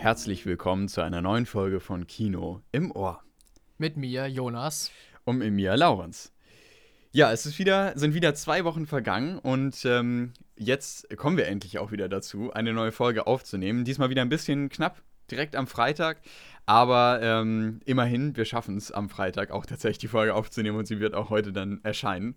Herzlich willkommen zu einer neuen Folge von Kino im Ohr. Mit mir, Jonas. Und mit mir, Laurens. Ja, es ist wieder, sind wieder zwei Wochen vergangen und ähm, jetzt kommen wir endlich auch wieder dazu, eine neue Folge aufzunehmen. Diesmal wieder ein bisschen knapp, direkt am Freitag. Aber ähm, immerhin, wir schaffen es am Freitag auch tatsächlich die Folge aufzunehmen und sie wird auch heute dann erscheinen.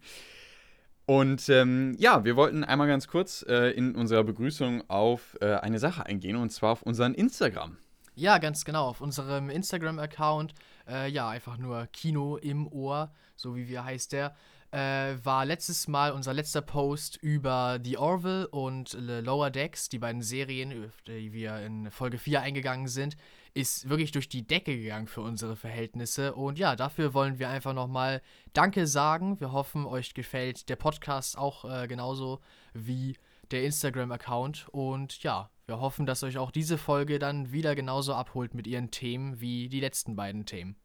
Und ähm, ja, wir wollten einmal ganz kurz äh, in unserer Begrüßung auf äh, eine Sache eingehen und zwar auf unseren Instagram. Ja, ganz genau. Auf unserem Instagram-Account, äh, ja, einfach nur Kino im Ohr, so wie wir heißt der, äh, war letztes Mal unser letzter Post über The Orville und The Lower Decks, die beiden Serien, auf die wir in Folge 4 eingegangen sind, ist wirklich durch die Decke gegangen für unsere Verhältnisse. Und ja, dafür wollen wir einfach nochmal Danke sagen. Wir hoffen, euch gefällt der Podcast auch äh, genauso wie der Instagram-Account. Und ja, wir hoffen, dass euch auch diese Folge dann wieder genauso abholt mit ihren Themen wie die letzten beiden Themen.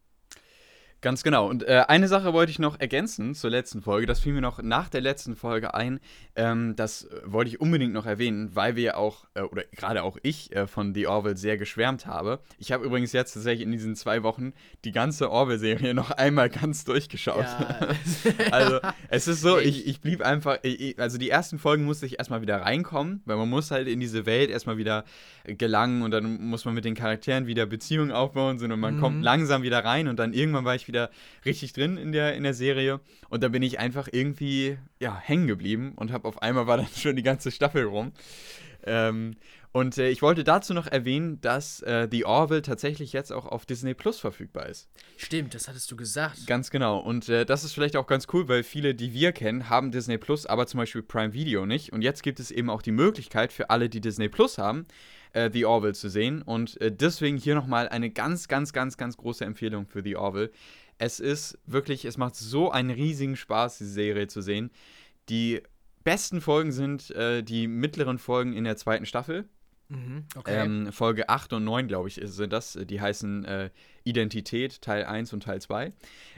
Ganz genau. Und äh, eine Sache wollte ich noch ergänzen zur letzten Folge. Das fiel mir noch nach der letzten Folge ein. Ähm, das äh, wollte ich unbedingt noch erwähnen, weil wir auch, äh, oder gerade auch ich, äh, von The Orville sehr geschwärmt habe. Ich habe übrigens jetzt tatsächlich in diesen zwei Wochen die ganze Orville-Serie noch einmal ganz durchgeschaut. Ja. also, es ist so, ich, ich blieb einfach, ich, also die ersten Folgen musste ich erstmal wieder reinkommen, weil man muss halt in diese Welt erstmal wieder gelangen und dann muss man mit den Charakteren wieder Beziehungen aufbauen und man mhm. kommt langsam wieder rein und dann irgendwann war ich wieder richtig drin in der, in der Serie. Und da bin ich einfach irgendwie ja, hängen geblieben und habe auf einmal war dann schon die ganze Staffel rum. Ähm, und äh, ich wollte dazu noch erwähnen, dass äh, The Orville tatsächlich jetzt auch auf Disney Plus verfügbar ist. Stimmt, das hattest du gesagt. Ganz genau. Und äh, das ist vielleicht auch ganz cool, weil viele, die wir kennen, haben Disney Plus, aber zum Beispiel Prime Video nicht. Und jetzt gibt es eben auch die Möglichkeit für alle, die Disney Plus haben, äh, The Orville zu sehen. Und äh, deswegen hier nochmal eine ganz, ganz, ganz, ganz große Empfehlung für The Orville. Es ist wirklich, es macht so einen riesigen Spaß, diese Serie zu sehen. Die besten Folgen sind äh, die mittleren Folgen in der zweiten Staffel. Mhm, okay. ähm, Folge 8 und 9, glaube ich, sind das. Die heißen äh, Identität, Teil 1 und Teil 2.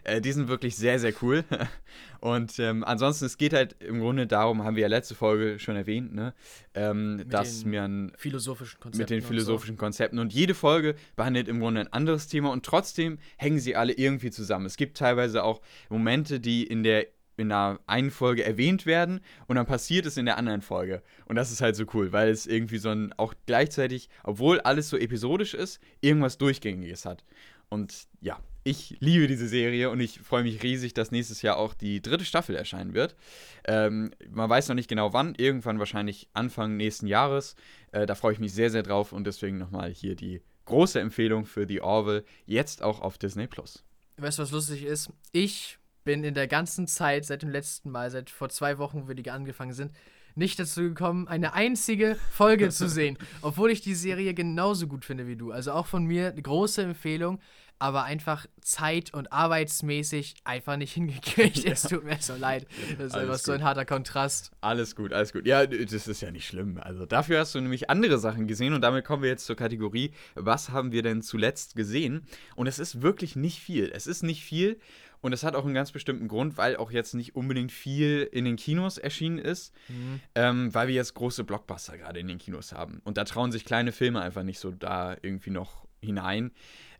Äh, die sind wirklich sehr, sehr cool. und ähm, ansonsten, es geht halt im Grunde darum, haben wir ja letzte Folge schon erwähnt, ne? Ähm, dass man. Philosophischen Konzepten. Mit den philosophischen und so. Konzepten. Und jede Folge behandelt im Grunde ein anderes Thema und trotzdem hängen sie alle irgendwie zusammen. Es gibt teilweise auch Momente, die in der in einer einen Folge erwähnt werden und dann passiert es in der anderen Folge. Und das ist halt so cool, weil es irgendwie so ein, auch gleichzeitig, obwohl alles so episodisch ist, irgendwas Durchgängiges hat. Und ja, ich liebe diese Serie und ich freue mich riesig, dass nächstes Jahr auch die dritte Staffel erscheinen wird. Ähm, man weiß noch nicht genau wann, irgendwann wahrscheinlich Anfang nächsten Jahres. Äh, da freue ich mich sehr, sehr drauf und deswegen nochmal hier die große Empfehlung für The Orville, jetzt auch auf Disney Plus. Weißt du, was lustig ist? Ich bin in der ganzen Zeit, seit dem letzten Mal, seit vor zwei Wochen, wo die angefangen sind, nicht dazu gekommen, eine einzige Folge zu sehen. Obwohl ich die Serie genauso gut finde wie du. Also auch von mir eine große Empfehlung, aber einfach zeit- und arbeitsmäßig einfach nicht hingekriegt. Ja. Es tut mir so leid. Das ist alles einfach gut. so ein harter Kontrast. Alles gut, alles gut. Ja, das ist ja nicht schlimm. Also dafür hast du nämlich andere Sachen gesehen und damit kommen wir jetzt zur Kategorie, was haben wir denn zuletzt gesehen? Und es ist wirklich nicht viel. Es ist nicht viel und das hat auch einen ganz bestimmten Grund, weil auch jetzt nicht unbedingt viel in den Kinos erschienen ist, mhm. ähm, weil wir jetzt große Blockbuster gerade in den Kinos haben. Und da trauen sich kleine Filme einfach nicht so da irgendwie noch hinein.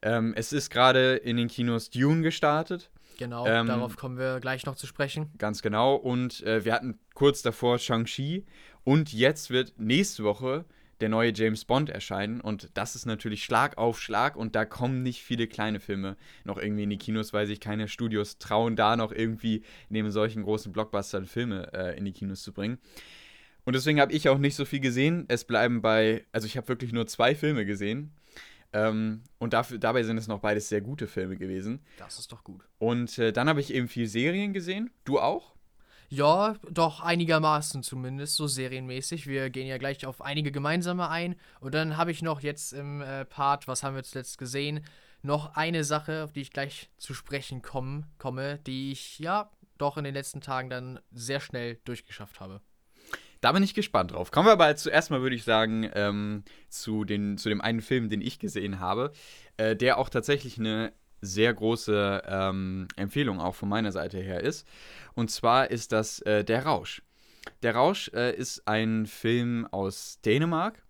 Ähm, es ist gerade in den Kinos Dune gestartet. Genau, ähm, darauf kommen wir gleich noch zu sprechen. Ganz genau. Und äh, wir hatten kurz davor Shang-Chi. Und jetzt wird nächste Woche der neue James Bond erscheinen. Und das ist natürlich Schlag auf Schlag. Und da kommen nicht viele kleine Filme noch irgendwie in die Kinos, weil sich keine Studios trauen, da noch irgendwie neben solchen großen Blockbustern Filme äh, in die Kinos zu bringen. Und deswegen habe ich auch nicht so viel gesehen. Es bleiben bei, also ich habe wirklich nur zwei Filme gesehen. Ähm, und dafür, dabei sind es noch beides sehr gute Filme gewesen. Das ist doch gut. Und äh, dann habe ich eben viel Serien gesehen. Du auch? Ja, doch einigermaßen zumindest, so serienmäßig. Wir gehen ja gleich auf einige gemeinsame ein. Und dann habe ich noch jetzt im äh, Part, was haben wir zuletzt gesehen, noch eine Sache, auf die ich gleich zu sprechen komm, komme, die ich ja doch in den letzten Tagen dann sehr schnell durchgeschafft habe. Da bin ich gespannt drauf. Kommen wir aber zuerst mal, würde ich sagen, ähm, zu, den, zu dem einen Film, den ich gesehen habe, äh, der auch tatsächlich eine sehr große ähm, Empfehlung auch von meiner Seite her ist. Und zwar ist das äh, Der Rausch. Der Rausch äh, ist ein Film aus Dänemark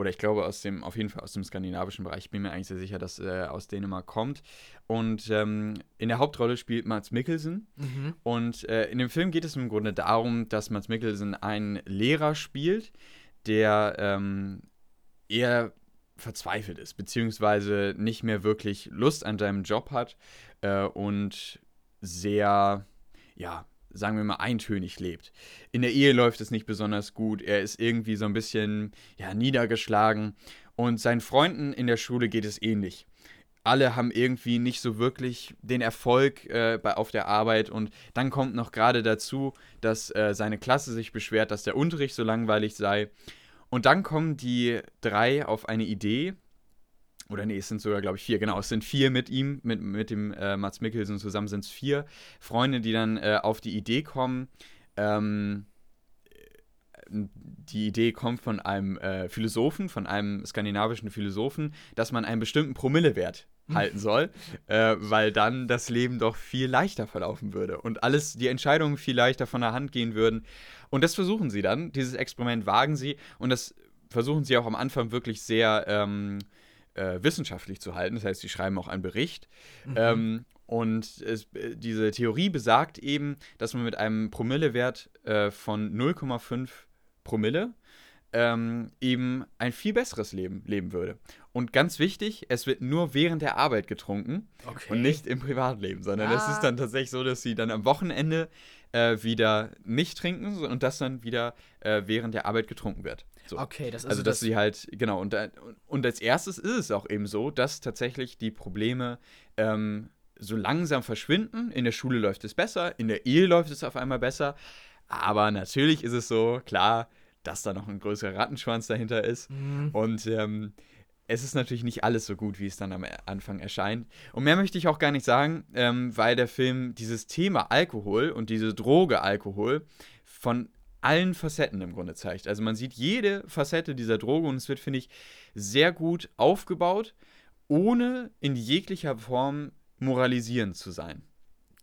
oder ich glaube aus dem, auf jeden Fall aus dem skandinavischen Bereich. Ich bin mir eigentlich sehr sicher, dass er aus Dänemark kommt. Und ähm, in der Hauptrolle spielt Mats Mikkelsen. Mhm. Und äh, in dem Film geht es im Grunde darum, dass Mats Mikkelsen einen Lehrer spielt, der ähm, eher verzweifelt ist, beziehungsweise nicht mehr wirklich Lust an seinem Job hat äh, und sehr, ja, sagen wir mal, eintönig lebt. In der Ehe läuft es nicht besonders gut. Er ist irgendwie so ein bisschen ja, niedergeschlagen. Und seinen Freunden in der Schule geht es ähnlich. Alle haben irgendwie nicht so wirklich den Erfolg äh, bei, auf der Arbeit. Und dann kommt noch gerade dazu, dass äh, seine Klasse sich beschwert, dass der Unterricht so langweilig sei. Und dann kommen die drei auf eine Idee, oder nee, es sind sogar, glaube ich, vier, genau, es sind vier mit ihm, mit, mit dem äh, Mats Mikkelsen zusammen sind es vier Freunde, die dann äh, auf die Idee kommen, ähm, die Idee kommt von einem äh, Philosophen, von einem skandinavischen Philosophen, dass man einen bestimmten Promillewert halten soll, äh, weil dann das Leben doch viel leichter verlaufen würde und alles, die Entscheidungen viel leichter von der Hand gehen würden. Und das versuchen sie dann, dieses Experiment wagen sie und das versuchen sie auch am Anfang wirklich sehr ähm, äh, wissenschaftlich zu halten. Das heißt, sie schreiben auch einen Bericht. Mhm. Ähm, und es, äh, diese Theorie besagt eben, dass man mit einem Promillewert äh, von 0,5 Promille ähm, eben ein viel besseres Leben leben würde. Und ganz wichtig, es wird nur während der Arbeit getrunken okay. und nicht im Privatleben, sondern ah. es ist dann tatsächlich so, dass sie dann am Wochenende äh, wieder nicht trinken und das dann wieder äh, während der Arbeit getrunken wird. So. Okay, das ist also, dass das sie halt, genau, und, und als erstes ist es auch eben so, dass tatsächlich die Probleme ähm, so langsam verschwinden. In der Schule läuft es besser, in der Ehe läuft es auf einmal besser. Aber natürlich ist es so, klar, dass da noch ein größerer Rattenschwanz dahinter ist. Mhm. Und ähm, es ist natürlich nicht alles so gut, wie es dann am Anfang erscheint. Und mehr möchte ich auch gar nicht sagen, ähm, weil der Film dieses Thema Alkohol und diese Droge Alkohol von allen Facetten im Grunde zeigt. Also man sieht jede Facette dieser Droge und es wird, finde ich, sehr gut aufgebaut, ohne in jeglicher Form moralisierend zu sein.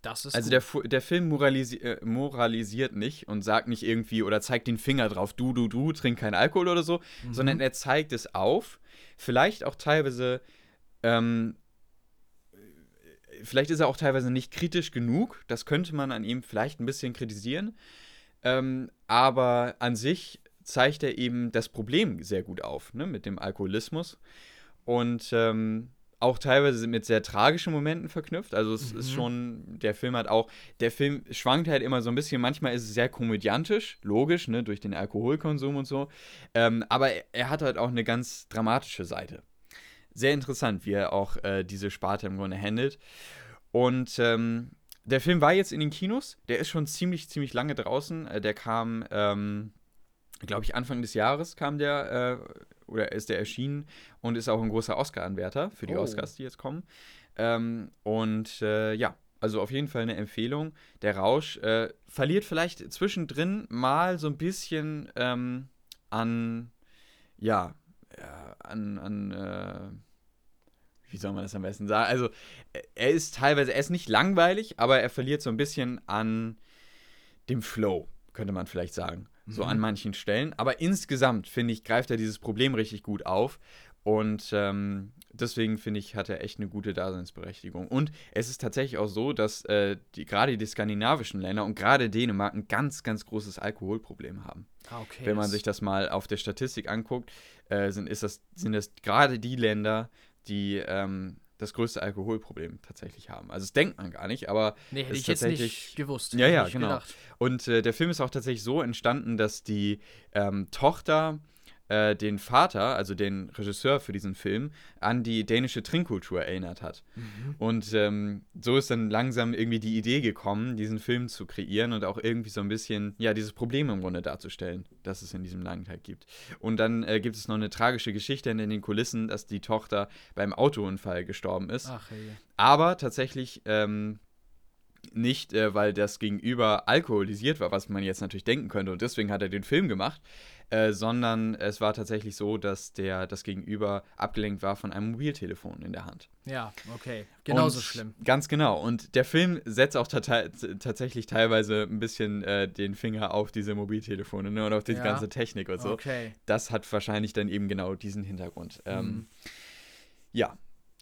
Das ist also der, der Film moralisi äh, moralisiert nicht und sagt nicht irgendwie oder zeigt den Finger drauf, du, du, du, trink keinen Alkohol oder so, mhm. sondern er zeigt es auf. Vielleicht auch teilweise, ähm, vielleicht ist er auch teilweise nicht kritisch genug. Das könnte man an ihm vielleicht ein bisschen kritisieren. Ähm, aber an sich zeigt er eben das Problem sehr gut auf, ne, mit dem Alkoholismus. Und ähm, auch teilweise mit sehr tragischen Momenten verknüpft. Also es mhm. ist schon, der Film hat auch, der Film schwankt halt immer so ein bisschen, manchmal ist es sehr komödiantisch, logisch, ne, durch den Alkoholkonsum und so. Ähm, aber er hat halt auch eine ganz dramatische Seite. Sehr interessant, wie er auch äh, diese Sparte im Grunde handelt. Und ähm, der Film war jetzt in den Kinos. Der ist schon ziemlich, ziemlich lange draußen. Äh, der kam, ähm, glaube ich, Anfang des Jahres kam der, äh, oder ist der erschienen und ist auch ein großer Oscar-Anwärter für die oh. Oscars, die jetzt kommen. Ähm, und äh, ja, also auf jeden Fall eine Empfehlung. Der Rausch äh, verliert vielleicht zwischendrin mal so ein bisschen ähm, an, ja, an, an äh, wie soll man das am besten sagen? Also, er ist teilweise, er ist nicht langweilig, aber er verliert so ein bisschen an dem Flow, könnte man vielleicht sagen. So mhm. an manchen Stellen. Aber insgesamt, finde ich, greift er dieses Problem richtig gut auf. Und ähm, deswegen finde ich, hat er echt eine gute Daseinsberechtigung. Und es ist tatsächlich auch so, dass äh, die, gerade die skandinavischen Länder und gerade Dänemark ein ganz, ganz großes Alkoholproblem haben. Ah, okay, Wenn man sich das mal auf der Statistik anguckt, äh, sind, ist das, sind das gerade die Länder, die ähm, das größte Alkoholproblem tatsächlich haben. Also das denkt man gar nicht, aber nee, hätte ich jetzt nicht gewusst. Ja, ja, genau. Gedacht. Und äh, der Film ist auch tatsächlich so entstanden, dass die ähm, Tochter äh, den Vater, also den Regisseur für diesen Film, an die dänische Trinkkultur erinnert hat. Mhm. Und ähm, so ist dann langsam irgendwie die Idee gekommen, diesen Film zu kreieren und auch irgendwie so ein bisschen, ja, dieses Problem im Grunde darzustellen, das es in diesem Landtag gibt. Und dann äh, gibt es noch eine tragische Geschichte in den Kulissen, dass die Tochter beim Autounfall gestorben ist. Ach, hey. Aber tatsächlich ähm, nicht, äh, weil das Gegenüber alkoholisiert war, was man jetzt natürlich denken könnte, und deswegen hat er den Film gemacht, äh, sondern es war tatsächlich so, dass der das Gegenüber abgelenkt war von einem Mobiltelefon in der Hand. Ja, okay. Genauso und, schlimm. Ganz genau. Und der Film setzt auch tatsächlich teilweise ein bisschen äh, den Finger auf diese Mobiltelefone ne, und auf die ja. ganze Technik und so. Okay. Das hat wahrscheinlich dann eben genau diesen Hintergrund. Mhm. Ähm, ja,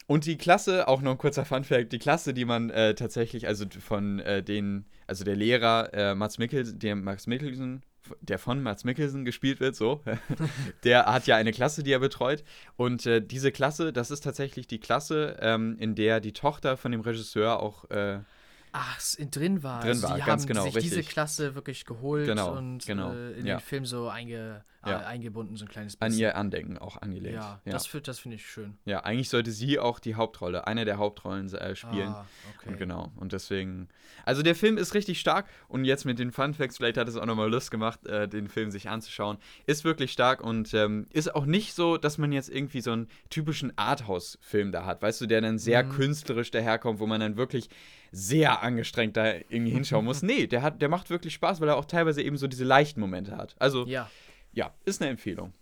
und die Klasse, auch noch ein kurzer Funfact, die Klasse, die man äh, tatsächlich, also von äh, den, also der Lehrer äh, Mats Mikkelsen, der Max Mikkelsen, der von Mats Mikkelsen gespielt wird, so, der hat ja eine Klasse, die er betreut. Und äh, diese Klasse, das ist tatsächlich die Klasse, ähm, in der die Tochter von dem Regisseur auch äh, Ach, drin war. Drin also war, ganz haben genau, sich richtig. diese Klasse wirklich geholt genau, und genau, äh, in ja. den Film so einge, ja. äh, eingebunden, so ein kleines bisschen. An ihr Andenken auch angelegt. Ja, ja. das, das finde ich schön. Ja, eigentlich sollte sie auch die Hauptrolle, eine der Hauptrollen äh, spielen. Ah, okay. Und genau, und deswegen, also der Film ist richtig stark und jetzt mit den Fun Facts, vielleicht hat es auch nochmal Lust gemacht, äh, den Film sich anzuschauen, ist wirklich stark und ähm, ist auch nicht so, dass man jetzt irgendwie so einen typischen Arthouse-Film da hat, weißt du, der dann sehr mhm. künstlerisch daherkommt, wo man dann wirklich sehr angestrengt da irgendwie hinschauen muss. Nee, der, hat, der macht wirklich Spaß, weil er auch teilweise eben so diese leichten Momente hat. Also, ja, ja ist eine Empfehlung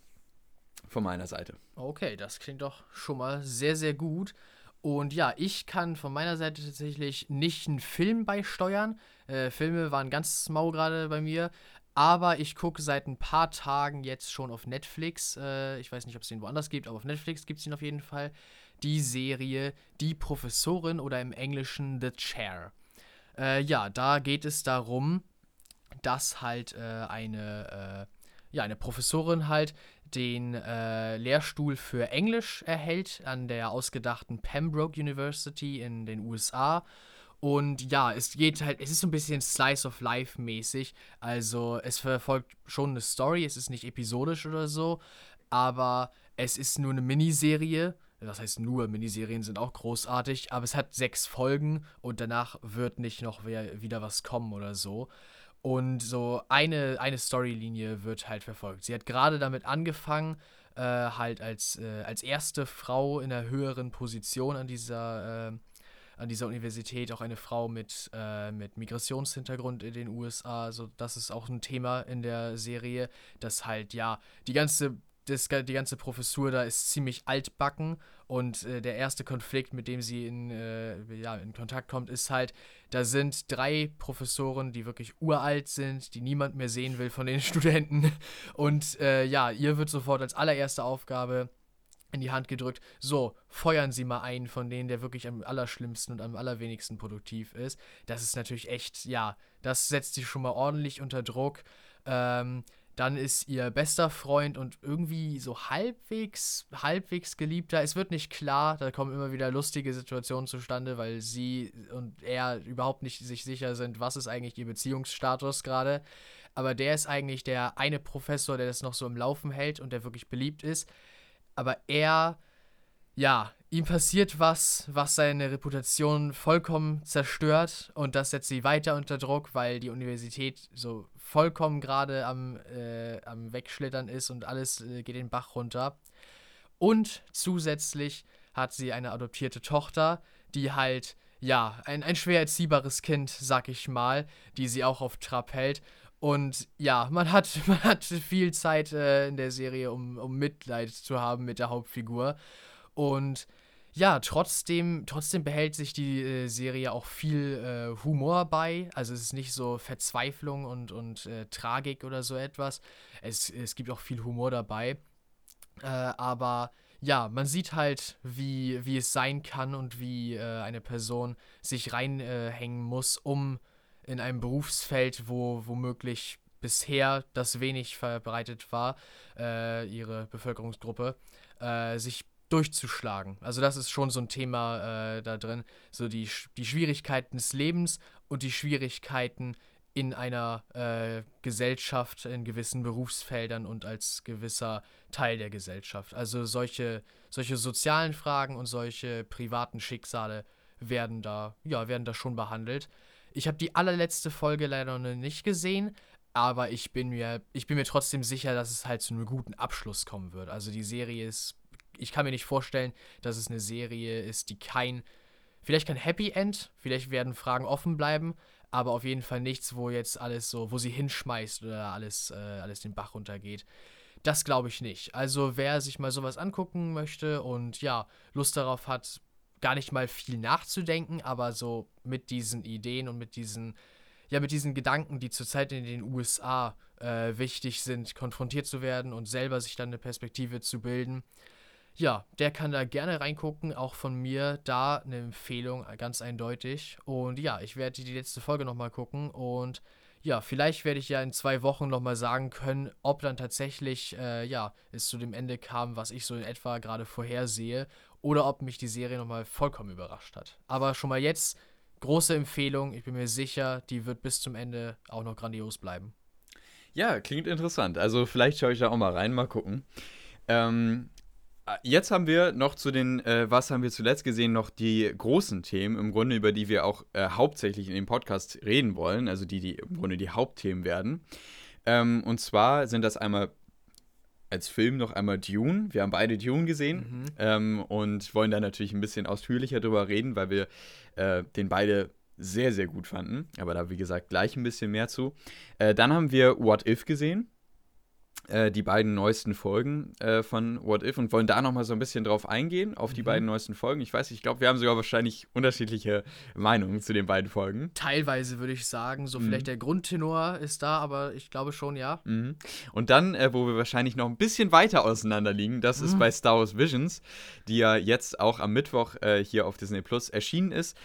von meiner Seite. Okay, das klingt doch schon mal sehr, sehr gut. Und ja, ich kann von meiner Seite tatsächlich nicht einen Film beisteuern. Äh, Filme waren ganz mau gerade bei mir. Aber ich gucke seit ein paar Tagen jetzt schon auf Netflix. Äh, ich weiß nicht, ob es den woanders gibt, aber auf Netflix gibt es ihn auf jeden Fall die Serie Die Professorin oder im Englischen The Chair. Äh, ja, da geht es darum, dass halt äh, eine, äh, ja, eine Professorin halt den äh, Lehrstuhl für Englisch erhält an der ausgedachten Pembroke University in den USA. Und ja, es geht halt, es ist so ein bisschen Slice of Life mäßig. Also es verfolgt schon eine Story, es ist nicht episodisch oder so, aber es ist nur eine Miniserie das heißt nur, Miniserien sind auch großartig, aber es hat sechs Folgen und danach wird nicht noch wieder was kommen oder so. Und so eine, eine Storylinie wird halt verfolgt. Sie hat gerade damit angefangen, äh, halt als, äh, als erste Frau in einer höheren Position an dieser, äh, an dieser Universität, auch eine Frau mit, äh, mit Migrationshintergrund in den USA. Also das ist auch ein Thema in der Serie, dass halt, ja, die ganze das, die ganze Professur da ist ziemlich altbacken und äh, der erste Konflikt, mit dem sie in, äh, ja, in Kontakt kommt, ist halt, da sind drei Professoren, die wirklich uralt sind, die niemand mehr sehen will von den Studenten. Und äh, ja, ihr wird sofort als allererste Aufgabe in die Hand gedrückt, so, feuern Sie mal einen von denen, der wirklich am allerschlimmsten und am allerwenigsten produktiv ist. Das ist natürlich echt, ja, das setzt sie schon mal ordentlich unter Druck. Ähm, dann ist ihr bester Freund und irgendwie so halbwegs, halbwegs geliebter. Es wird nicht klar, da kommen immer wieder lustige Situationen zustande, weil sie und er überhaupt nicht sich sicher sind, was ist eigentlich ihr Beziehungsstatus gerade. Aber der ist eigentlich der eine Professor, der das noch so im Laufen hält und der wirklich beliebt ist. Aber er, ja, ihm passiert was, was seine Reputation vollkommen zerstört und das setzt sie weiter unter Druck, weil die Universität so vollkommen gerade am, äh, am Wegschlittern ist und alles äh, geht den Bach runter. Und zusätzlich hat sie eine adoptierte Tochter, die halt, ja, ein, ein schwer erziehbares Kind, sag ich mal, die sie auch auf Trab hält. Und ja, man hat, man hat viel Zeit äh, in der Serie, um, um Mitleid zu haben mit der Hauptfigur. Und ja, trotzdem, trotzdem behält sich die äh, Serie auch viel äh, Humor bei. Also es ist nicht so Verzweiflung und, und äh, Tragik oder so etwas. Es, es gibt auch viel Humor dabei. Äh, aber ja, man sieht halt, wie, wie es sein kann und wie äh, eine Person sich reinhängen muss, um in einem Berufsfeld, wo womöglich bisher das wenig verbreitet war, äh, ihre Bevölkerungsgruppe, sich durchzuschlagen. Also das ist schon so ein Thema äh, da drin. So die, die Schwierigkeiten des Lebens und die Schwierigkeiten in einer äh, Gesellschaft, in gewissen Berufsfeldern und als gewisser Teil der Gesellschaft. Also solche, solche sozialen Fragen und solche privaten Schicksale werden da, ja, werden da schon behandelt. Ich habe die allerletzte Folge leider noch nicht gesehen, aber ich bin mir, ich bin mir trotzdem sicher, dass es halt zu einem guten Abschluss kommen wird. Also die Serie ist ich kann mir nicht vorstellen, dass es eine Serie ist, die kein vielleicht kein Happy End, vielleicht werden Fragen offen bleiben, aber auf jeden Fall nichts, wo jetzt alles so, wo sie hinschmeißt oder alles, äh, alles den Bach runtergeht. Das glaube ich nicht. Also wer sich mal sowas angucken möchte und ja, Lust darauf hat, gar nicht mal viel nachzudenken, aber so mit diesen Ideen und mit diesen, ja, mit diesen Gedanken, die zurzeit in den USA äh, wichtig sind, konfrontiert zu werden und selber sich dann eine Perspektive zu bilden. Ja, der kann da gerne reingucken, auch von mir da eine Empfehlung, ganz eindeutig. Und ja, ich werde die letzte Folge nochmal gucken und ja, vielleicht werde ich ja in zwei Wochen nochmal sagen können, ob dann tatsächlich, äh, ja, es zu dem Ende kam, was ich so in etwa gerade vorhersehe, oder ob mich die Serie nochmal vollkommen überrascht hat. Aber schon mal jetzt, große Empfehlung, ich bin mir sicher, die wird bis zum Ende auch noch grandios bleiben. Ja, klingt interessant. Also vielleicht schaue ich da auch mal rein, mal gucken. Ähm, Jetzt haben wir noch zu den, äh, was haben wir zuletzt gesehen, noch die großen Themen, im Grunde, über die wir auch äh, hauptsächlich in dem Podcast reden wollen, also die, die im Grunde die Hauptthemen werden. Ähm, und zwar sind das einmal als Film noch einmal Dune. Wir haben beide Dune gesehen mhm. ähm, und wollen da natürlich ein bisschen ausführlicher drüber reden, weil wir äh, den beide sehr, sehr gut fanden. Aber da, wie gesagt, gleich ein bisschen mehr zu. Äh, dann haben wir What If gesehen. Äh, die beiden neuesten Folgen äh, von What If und wollen da nochmal so ein bisschen drauf eingehen, auf die mhm. beiden neuesten Folgen. Ich weiß, ich glaube, wir haben sogar wahrscheinlich unterschiedliche Meinungen zu den beiden Folgen. Teilweise würde ich sagen, so mhm. vielleicht der Grundtenor ist da, aber ich glaube schon, ja. Mhm. Und dann, äh, wo wir wahrscheinlich noch ein bisschen weiter auseinander liegen, das ist mhm. bei Star Wars Visions, die ja jetzt auch am Mittwoch äh, hier auf Disney Plus erschienen ist.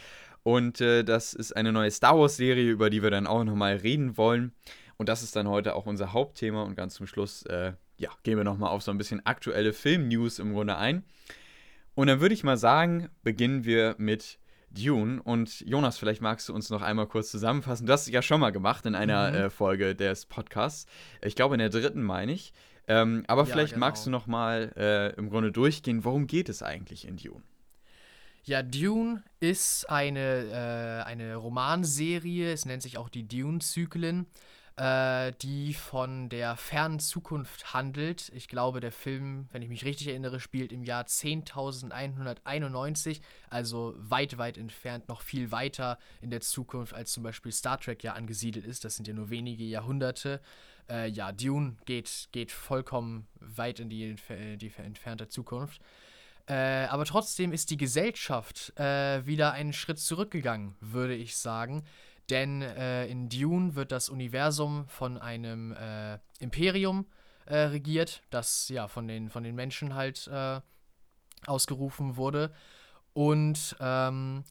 Und äh, das ist eine neue Star Wars-Serie, über die wir dann auch nochmal reden wollen. Und das ist dann heute auch unser Hauptthema. Und ganz zum Schluss, äh, ja, gehen wir nochmal auf so ein bisschen aktuelle Film-News im Grunde ein. Und dann würde ich mal sagen, beginnen wir mit Dune. Und Jonas, vielleicht magst du uns noch einmal kurz zusammenfassen. Du hast es ja schon mal gemacht in einer mhm. äh, Folge des Podcasts. Ich glaube, in der dritten meine ich. Ähm, aber ja, vielleicht genau. magst du noch mal äh, im Grunde durchgehen, worum geht es eigentlich in Dune? Ja, Dune ist eine, äh, eine Romanserie. Es nennt sich auch die Dune-Zyklen äh, die von der fernen Zukunft handelt. Ich glaube, der Film, wenn ich mich richtig erinnere, spielt im Jahr 10.191, also weit, weit entfernt, noch viel weiter in der Zukunft, als zum Beispiel Star Trek ja angesiedelt ist. Das sind ja nur wenige Jahrhunderte. Äh, ja, Dune geht, geht vollkommen weit in die, die entfernte Zukunft. Äh, aber trotzdem ist die Gesellschaft äh, wieder einen Schritt zurückgegangen, würde ich sagen. Denn äh, in Dune wird das Universum von einem äh, Imperium äh, regiert, das ja von den, von den Menschen halt äh, ausgerufen wurde. Und ähm,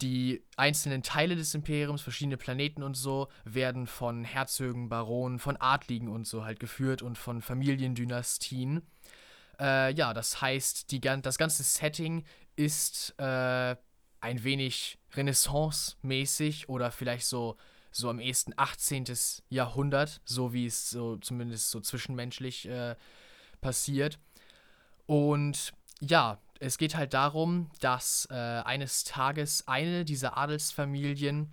die einzelnen Teile des Imperiums, verschiedene Planeten und so, werden von Herzögen, Baronen, von Adligen und so halt geführt und von Familiendynastien. Äh, ja, das heißt, die, das ganze Setting ist äh, ein wenig Renaissance-mäßig oder vielleicht so, so am ehesten 18. Jahrhundert, so wie es so zumindest so zwischenmenschlich äh, passiert. Und ja, es geht halt darum, dass äh, eines Tages eine dieser Adelsfamilien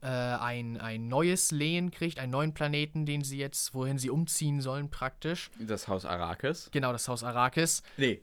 äh, ein, ein neues Lehen kriegt, einen neuen Planeten, den sie jetzt, wohin sie umziehen sollen, praktisch. Das Haus Arrakis. Genau, das Haus Arrakis. Nee,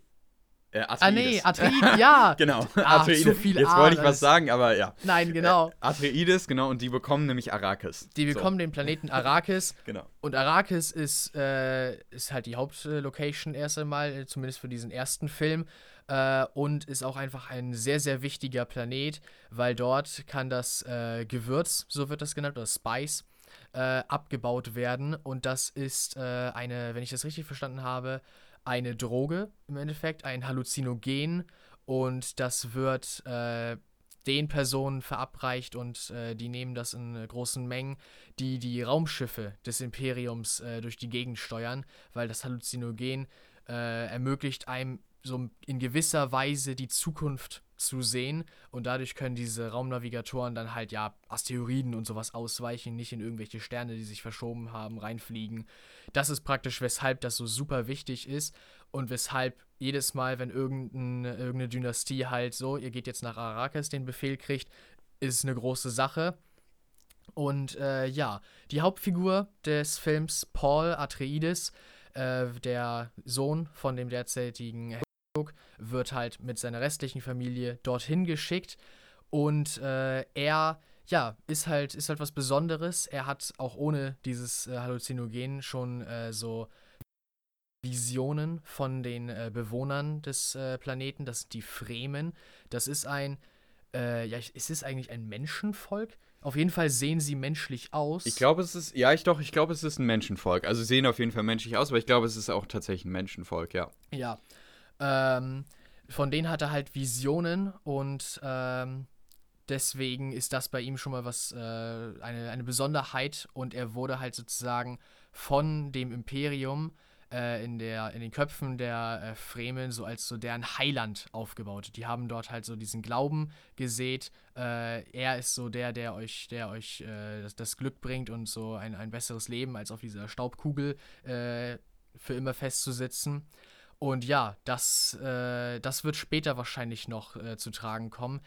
äh, Atreides. Ah, nee, Atreides, ja. genau, ah, Atreides. Zu viel Jetzt wollte ich was sagen, aber ja. Nein, genau. Äh, Atreides, genau, und die bekommen nämlich Arrakis. Die bekommen so. den Planeten Arrakis. genau. Und Arrakis ist, äh, ist halt die Hauptlocation erst einmal, äh, zumindest für diesen ersten Film. Äh, und ist auch einfach ein sehr, sehr wichtiger Planet, weil dort kann das äh, Gewürz, so wird das genannt, oder Spice, abgebaut werden. Und das ist eine, wenn ich das richtig verstanden habe, eine Droge im Endeffekt, ein Halluzinogen. Und das wird äh, den Personen verabreicht und äh, die nehmen das in äh, großen Mengen, die die Raumschiffe des Imperiums äh, durch die Gegend steuern, weil das Halluzinogen äh, ermöglicht einem so in gewisser Weise die Zukunft zu sehen und dadurch können diese Raumnavigatoren dann halt ja Asteroiden und sowas ausweichen, nicht in irgendwelche Sterne, die sich verschoben haben, reinfliegen. Das ist praktisch, weshalb das so super wichtig ist und weshalb jedes Mal, wenn irgendeine, irgendeine Dynastie halt so, ihr geht jetzt nach Arrakis, den Befehl kriegt, ist eine große Sache. Und äh, ja, die Hauptfigur des Films, Paul Atreides, äh, der Sohn von dem derzeitigen wird halt mit seiner restlichen Familie dorthin geschickt und äh, er ja, ist halt, ist halt was Besonderes. Er hat auch ohne dieses äh, Halluzinogen schon äh, so Visionen von den äh, Bewohnern des äh, Planeten. Das sind die Fremen. Das ist ein, äh, ja, ist es eigentlich ein Menschenvolk? Auf jeden Fall sehen sie menschlich aus. Ich glaube, es ist, ja, ich doch, ich glaube, es ist ein Menschenvolk. Also sehen auf jeden Fall menschlich aus, aber ich glaube, es ist auch tatsächlich ein Menschenvolk, ja. Ja. Ähm, von denen hat er halt Visionen und ähm, deswegen ist das bei ihm schon mal was, äh, eine, eine Besonderheit und er wurde halt sozusagen von dem Imperium äh, in, der, in den Köpfen der äh, Fremen so als so deren Heiland aufgebaut. Die haben dort halt so diesen Glauben gesät, äh, er ist so der, der euch, der euch äh, das, das, Glück bringt und so ein, ein besseres Leben als auf dieser Staubkugel äh, für immer festzusitzen. Und ja, das, äh, das wird später wahrscheinlich noch äh, zu tragen kommen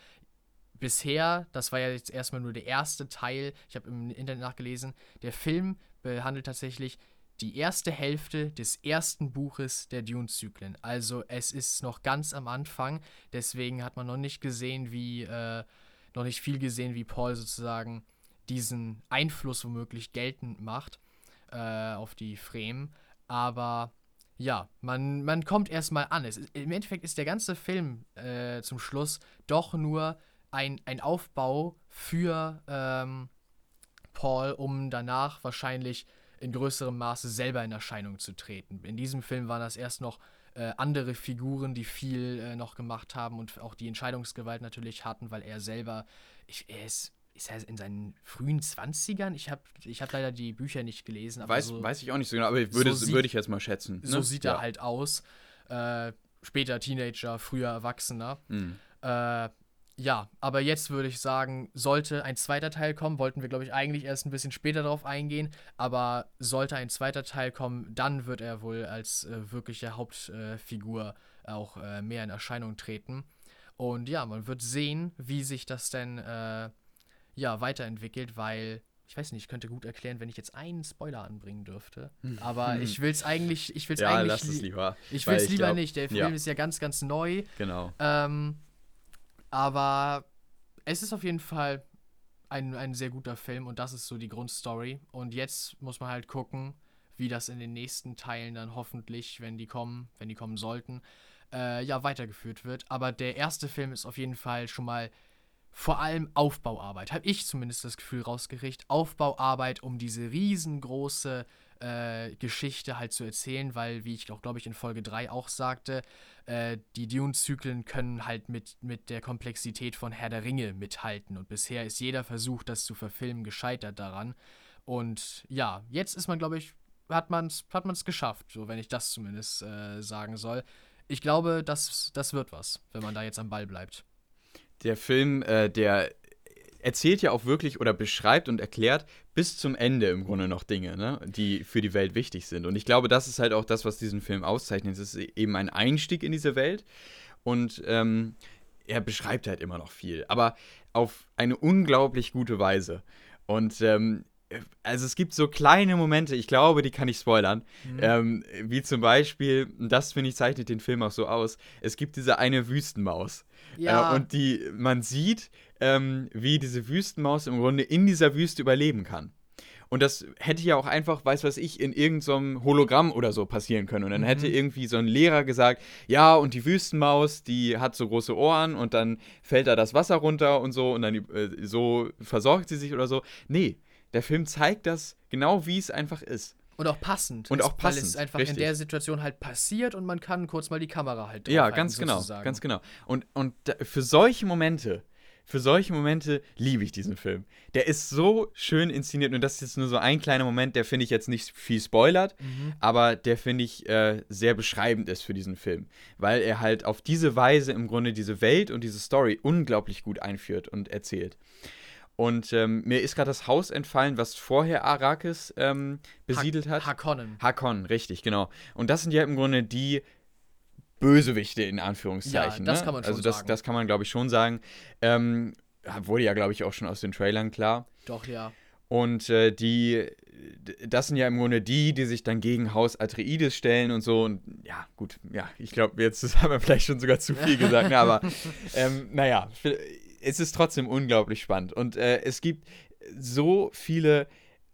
bisher, das war ja jetzt erstmal nur der erste Teil, ich habe im Internet nachgelesen, der Film behandelt tatsächlich die erste Hälfte des ersten Buches der Dune-Zyklen. Also es ist noch ganz am Anfang, deswegen hat man noch nicht gesehen, wie, äh, noch nicht viel gesehen, wie Paul sozusagen diesen Einfluss womöglich geltend macht äh, auf die Fremen. Aber ja, man, man kommt erstmal an. Es, Im Endeffekt ist der ganze Film äh, zum Schluss doch nur ein, ein Aufbau für ähm, Paul, um danach wahrscheinlich in größerem Maße selber in Erscheinung zu treten. In diesem Film waren das erst noch äh, andere Figuren, die viel äh, noch gemacht haben und auch die Entscheidungsgewalt natürlich hatten, weil er selber, ich, er ist, ist er in seinen frühen 20ern? Ich habe ich hab leider die Bücher nicht gelesen. weiß, so, weiß ich auch nicht so genau, aber würde, so würde ich jetzt mal schätzen. Ne? So sieht ja. er halt aus. Äh, später Teenager, früher Erwachsener. Mhm. Äh, ja, aber jetzt würde ich sagen, sollte ein zweiter Teil kommen, wollten wir, glaube ich, eigentlich erst ein bisschen später darauf eingehen, aber sollte ein zweiter Teil kommen, dann wird er wohl als äh, wirkliche Hauptfigur auch äh, mehr in Erscheinung treten. Und ja, man wird sehen, wie sich das denn äh, ja, weiterentwickelt, weil ich weiß nicht, ich könnte gut erklären, wenn ich jetzt einen Spoiler anbringen dürfte. Hm. Aber hm. ich will es eigentlich, ich will es ja, eigentlich. Lass es lieber. Ich will es lieber glaub, nicht. Der Film ja. ist ja ganz, ganz neu. Genau. Ähm, aber es ist auf jeden Fall ein, ein sehr guter Film und das ist so die Grundstory. Und jetzt muss man halt gucken, wie das in den nächsten Teilen dann hoffentlich, wenn die kommen, wenn die kommen sollten, äh, ja, weitergeführt wird. Aber der erste Film ist auf jeden Fall schon mal vor allem Aufbauarbeit. Habe ich zumindest das Gefühl rausgerichtet. Aufbauarbeit, um diese riesengroße äh, Geschichte halt zu erzählen, weil, wie ich auch, glaube ich, in Folge 3 auch sagte, äh, die Dune-Zyklen können halt mit, mit der Komplexität von Herr der Ringe mithalten. Und bisher ist jeder Versuch, das zu verfilmen, gescheitert daran. Und ja, jetzt ist man, glaube ich, hat man es hat man's geschafft, so wenn ich das zumindest äh, sagen soll. Ich glaube, das, das wird was, wenn man da jetzt am Ball bleibt. Der Film, äh, der erzählt ja auch wirklich oder beschreibt und erklärt bis zum Ende im Grunde noch Dinge, ne, die für die Welt wichtig sind. Und ich glaube, das ist halt auch das, was diesen Film auszeichnet. Es ist eben ein Einstieg in diese Welt und ähm, er beschreibt halt immer noch viel, aber auf eine unglaublich gute Weise. Und ähm, also es gibt so kleine Momente, ich glaube, die kann ich spoilern. Mhm. Ähm, wie zum Beispiel, das finde ich zeichnet den Film auch so aus. Es gibt diese eine Wüstenmaus. Ja. Äh, und die, man sieht, ähm, wie diese Wüstenmaus im Grunde in dieser Wüste überleben kann. Und das hätte ja auch einfach, weiß was ich, in irgendeinem so Hologramm oder so passieren können. Und dann mhm. hätte irgendwie so ein Lehrer gesagt, ja, und die Wüstenmaus, die hat so große Ohren und dann fällt da das Wasser runter und so und dann äh, so versorgt sie sich oder so. Nee, der Film zeigt das genau, wie es einfach ist. Und auch passend. Und auch passend. Weil es einfach richtig. in der Situation halt passiert und man kann kurz mal die Kamera halt Ja, ganz genau. Ganz genau. Und, und für solche Momente für solche Momente liebe ich diesen Film. Der ist so schön inszeniert und das ist jetzt nur so ein kleiner Moment, der finde ich jetzt nicht viel spoilert, mhm. aber der finde ich äh, sehr beschreibend ist für diesen Film, weil er halt auf diese Weise im Grunde diese Welt und diese Story unglaublich gut einführt und erzählt. Und ähm, mir ist gerade das Haus entfallen, was vorher Arrakis ähm, besiedelt ha hat. Hakonnen. Hakonnen, richtig, genau. Und das sind ja im Grunde die Bösewichte in Anführungszeichen. Ja, das ne? kann man schon also das, sagen. das kann man, glaube ich, schon sagen. Ähm, wurde ja, glaube ich, auch schon aus den Trailern klar. Doch, ja. Und äh, die, das sind ja im Grunde die, die sich dann gegen Haus Atreides stellen und so. Und ja, gut, ja, ich glaube, jetzt haben wir vielleicht schon sogar zu viel gesagt, ne, aber ähm, naja, es ist trotzdem unglaublich spannend. Und äh, es gibt so viele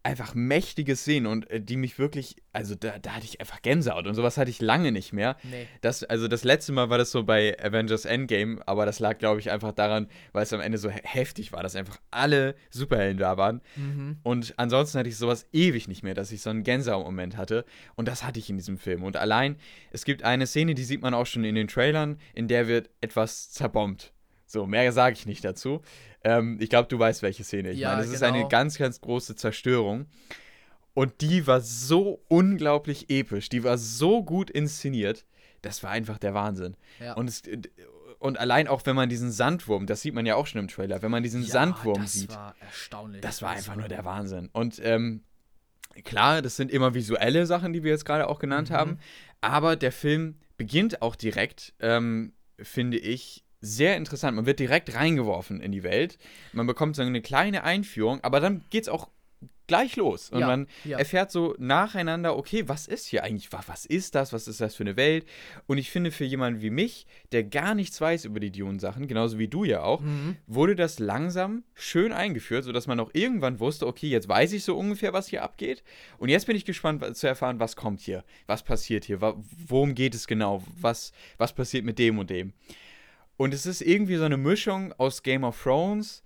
einfach mächtige Szenen und äh, die mich wirklich, also da, da hatte ich einfach Gänsehaut und sowas hatte ich lange nicht mehr. Nee. Das, also das letzte Mal war das so bei Avengers Endgame, aber das lag, glaube ich, einfach daran, weil es am Ende so heftig war, dass einfach alle Superhelden da waren. Mhm. Und ansonsten hatte ich sowas ewig nicht mehr, dass ich so einen Gänsehaut-Moment hatte. Und das hatte ich in diesem Film. Und allein, es gibt eine Szene, die sieht man auch schon in den Trailern, in der wird etwas zerbombt. So, mehr sage ich nicht dazu. Ähm, ich glaube, du weißt, welche Szene ich ja, meine. Es genau. ist eine genau. ganz, ganz große Zerstörung. Und die war so unglaublich episch, die war so gut inszeniert. Das war einfach der Wahnsinn. Ja. Und, es, und allein auch, wenn man diesen Sandwurm, das sieht man ja auch schon im Trailer, wenn man diesen ja, Sandwurm das sieht. Das war erstaunlich. Das war einfach nur der Wahnsinn. Und ähm, klar, das sind immer visuelle Sachen, die wir jetzt gerade auch genannt mhm. haben. Aber der Film beginnt auch direkt, ähm, finde ich, sehr interessant. Man wird direkt reingeworfen in die Welt. Man bekommt so eine kleine Einführung, aber dann geht es auch gleich los. Und ja, man ja. erfährt so nacheinander, okay, was ist hier eigentlich? Was ist das? Was ist das für eine Welt? Und ich finde, für jemanden wie mich, der gar nichts weiß über die Dune-Sachen, genauso wie du ja auch, mhm. wurde das langsam schön eingeführt, sodass man auch irgendwann wusste, okay, jetzt weiß ich so ungefähr, was hier abgeht. Und jetzt bin ich gespannt zu erfahren, was kommt hier? Was passiert hier? Worum geht es genau? Was, was passiert mit dem und dem? Und es ist irgendwie so eine Mischung aus Game of Thrones,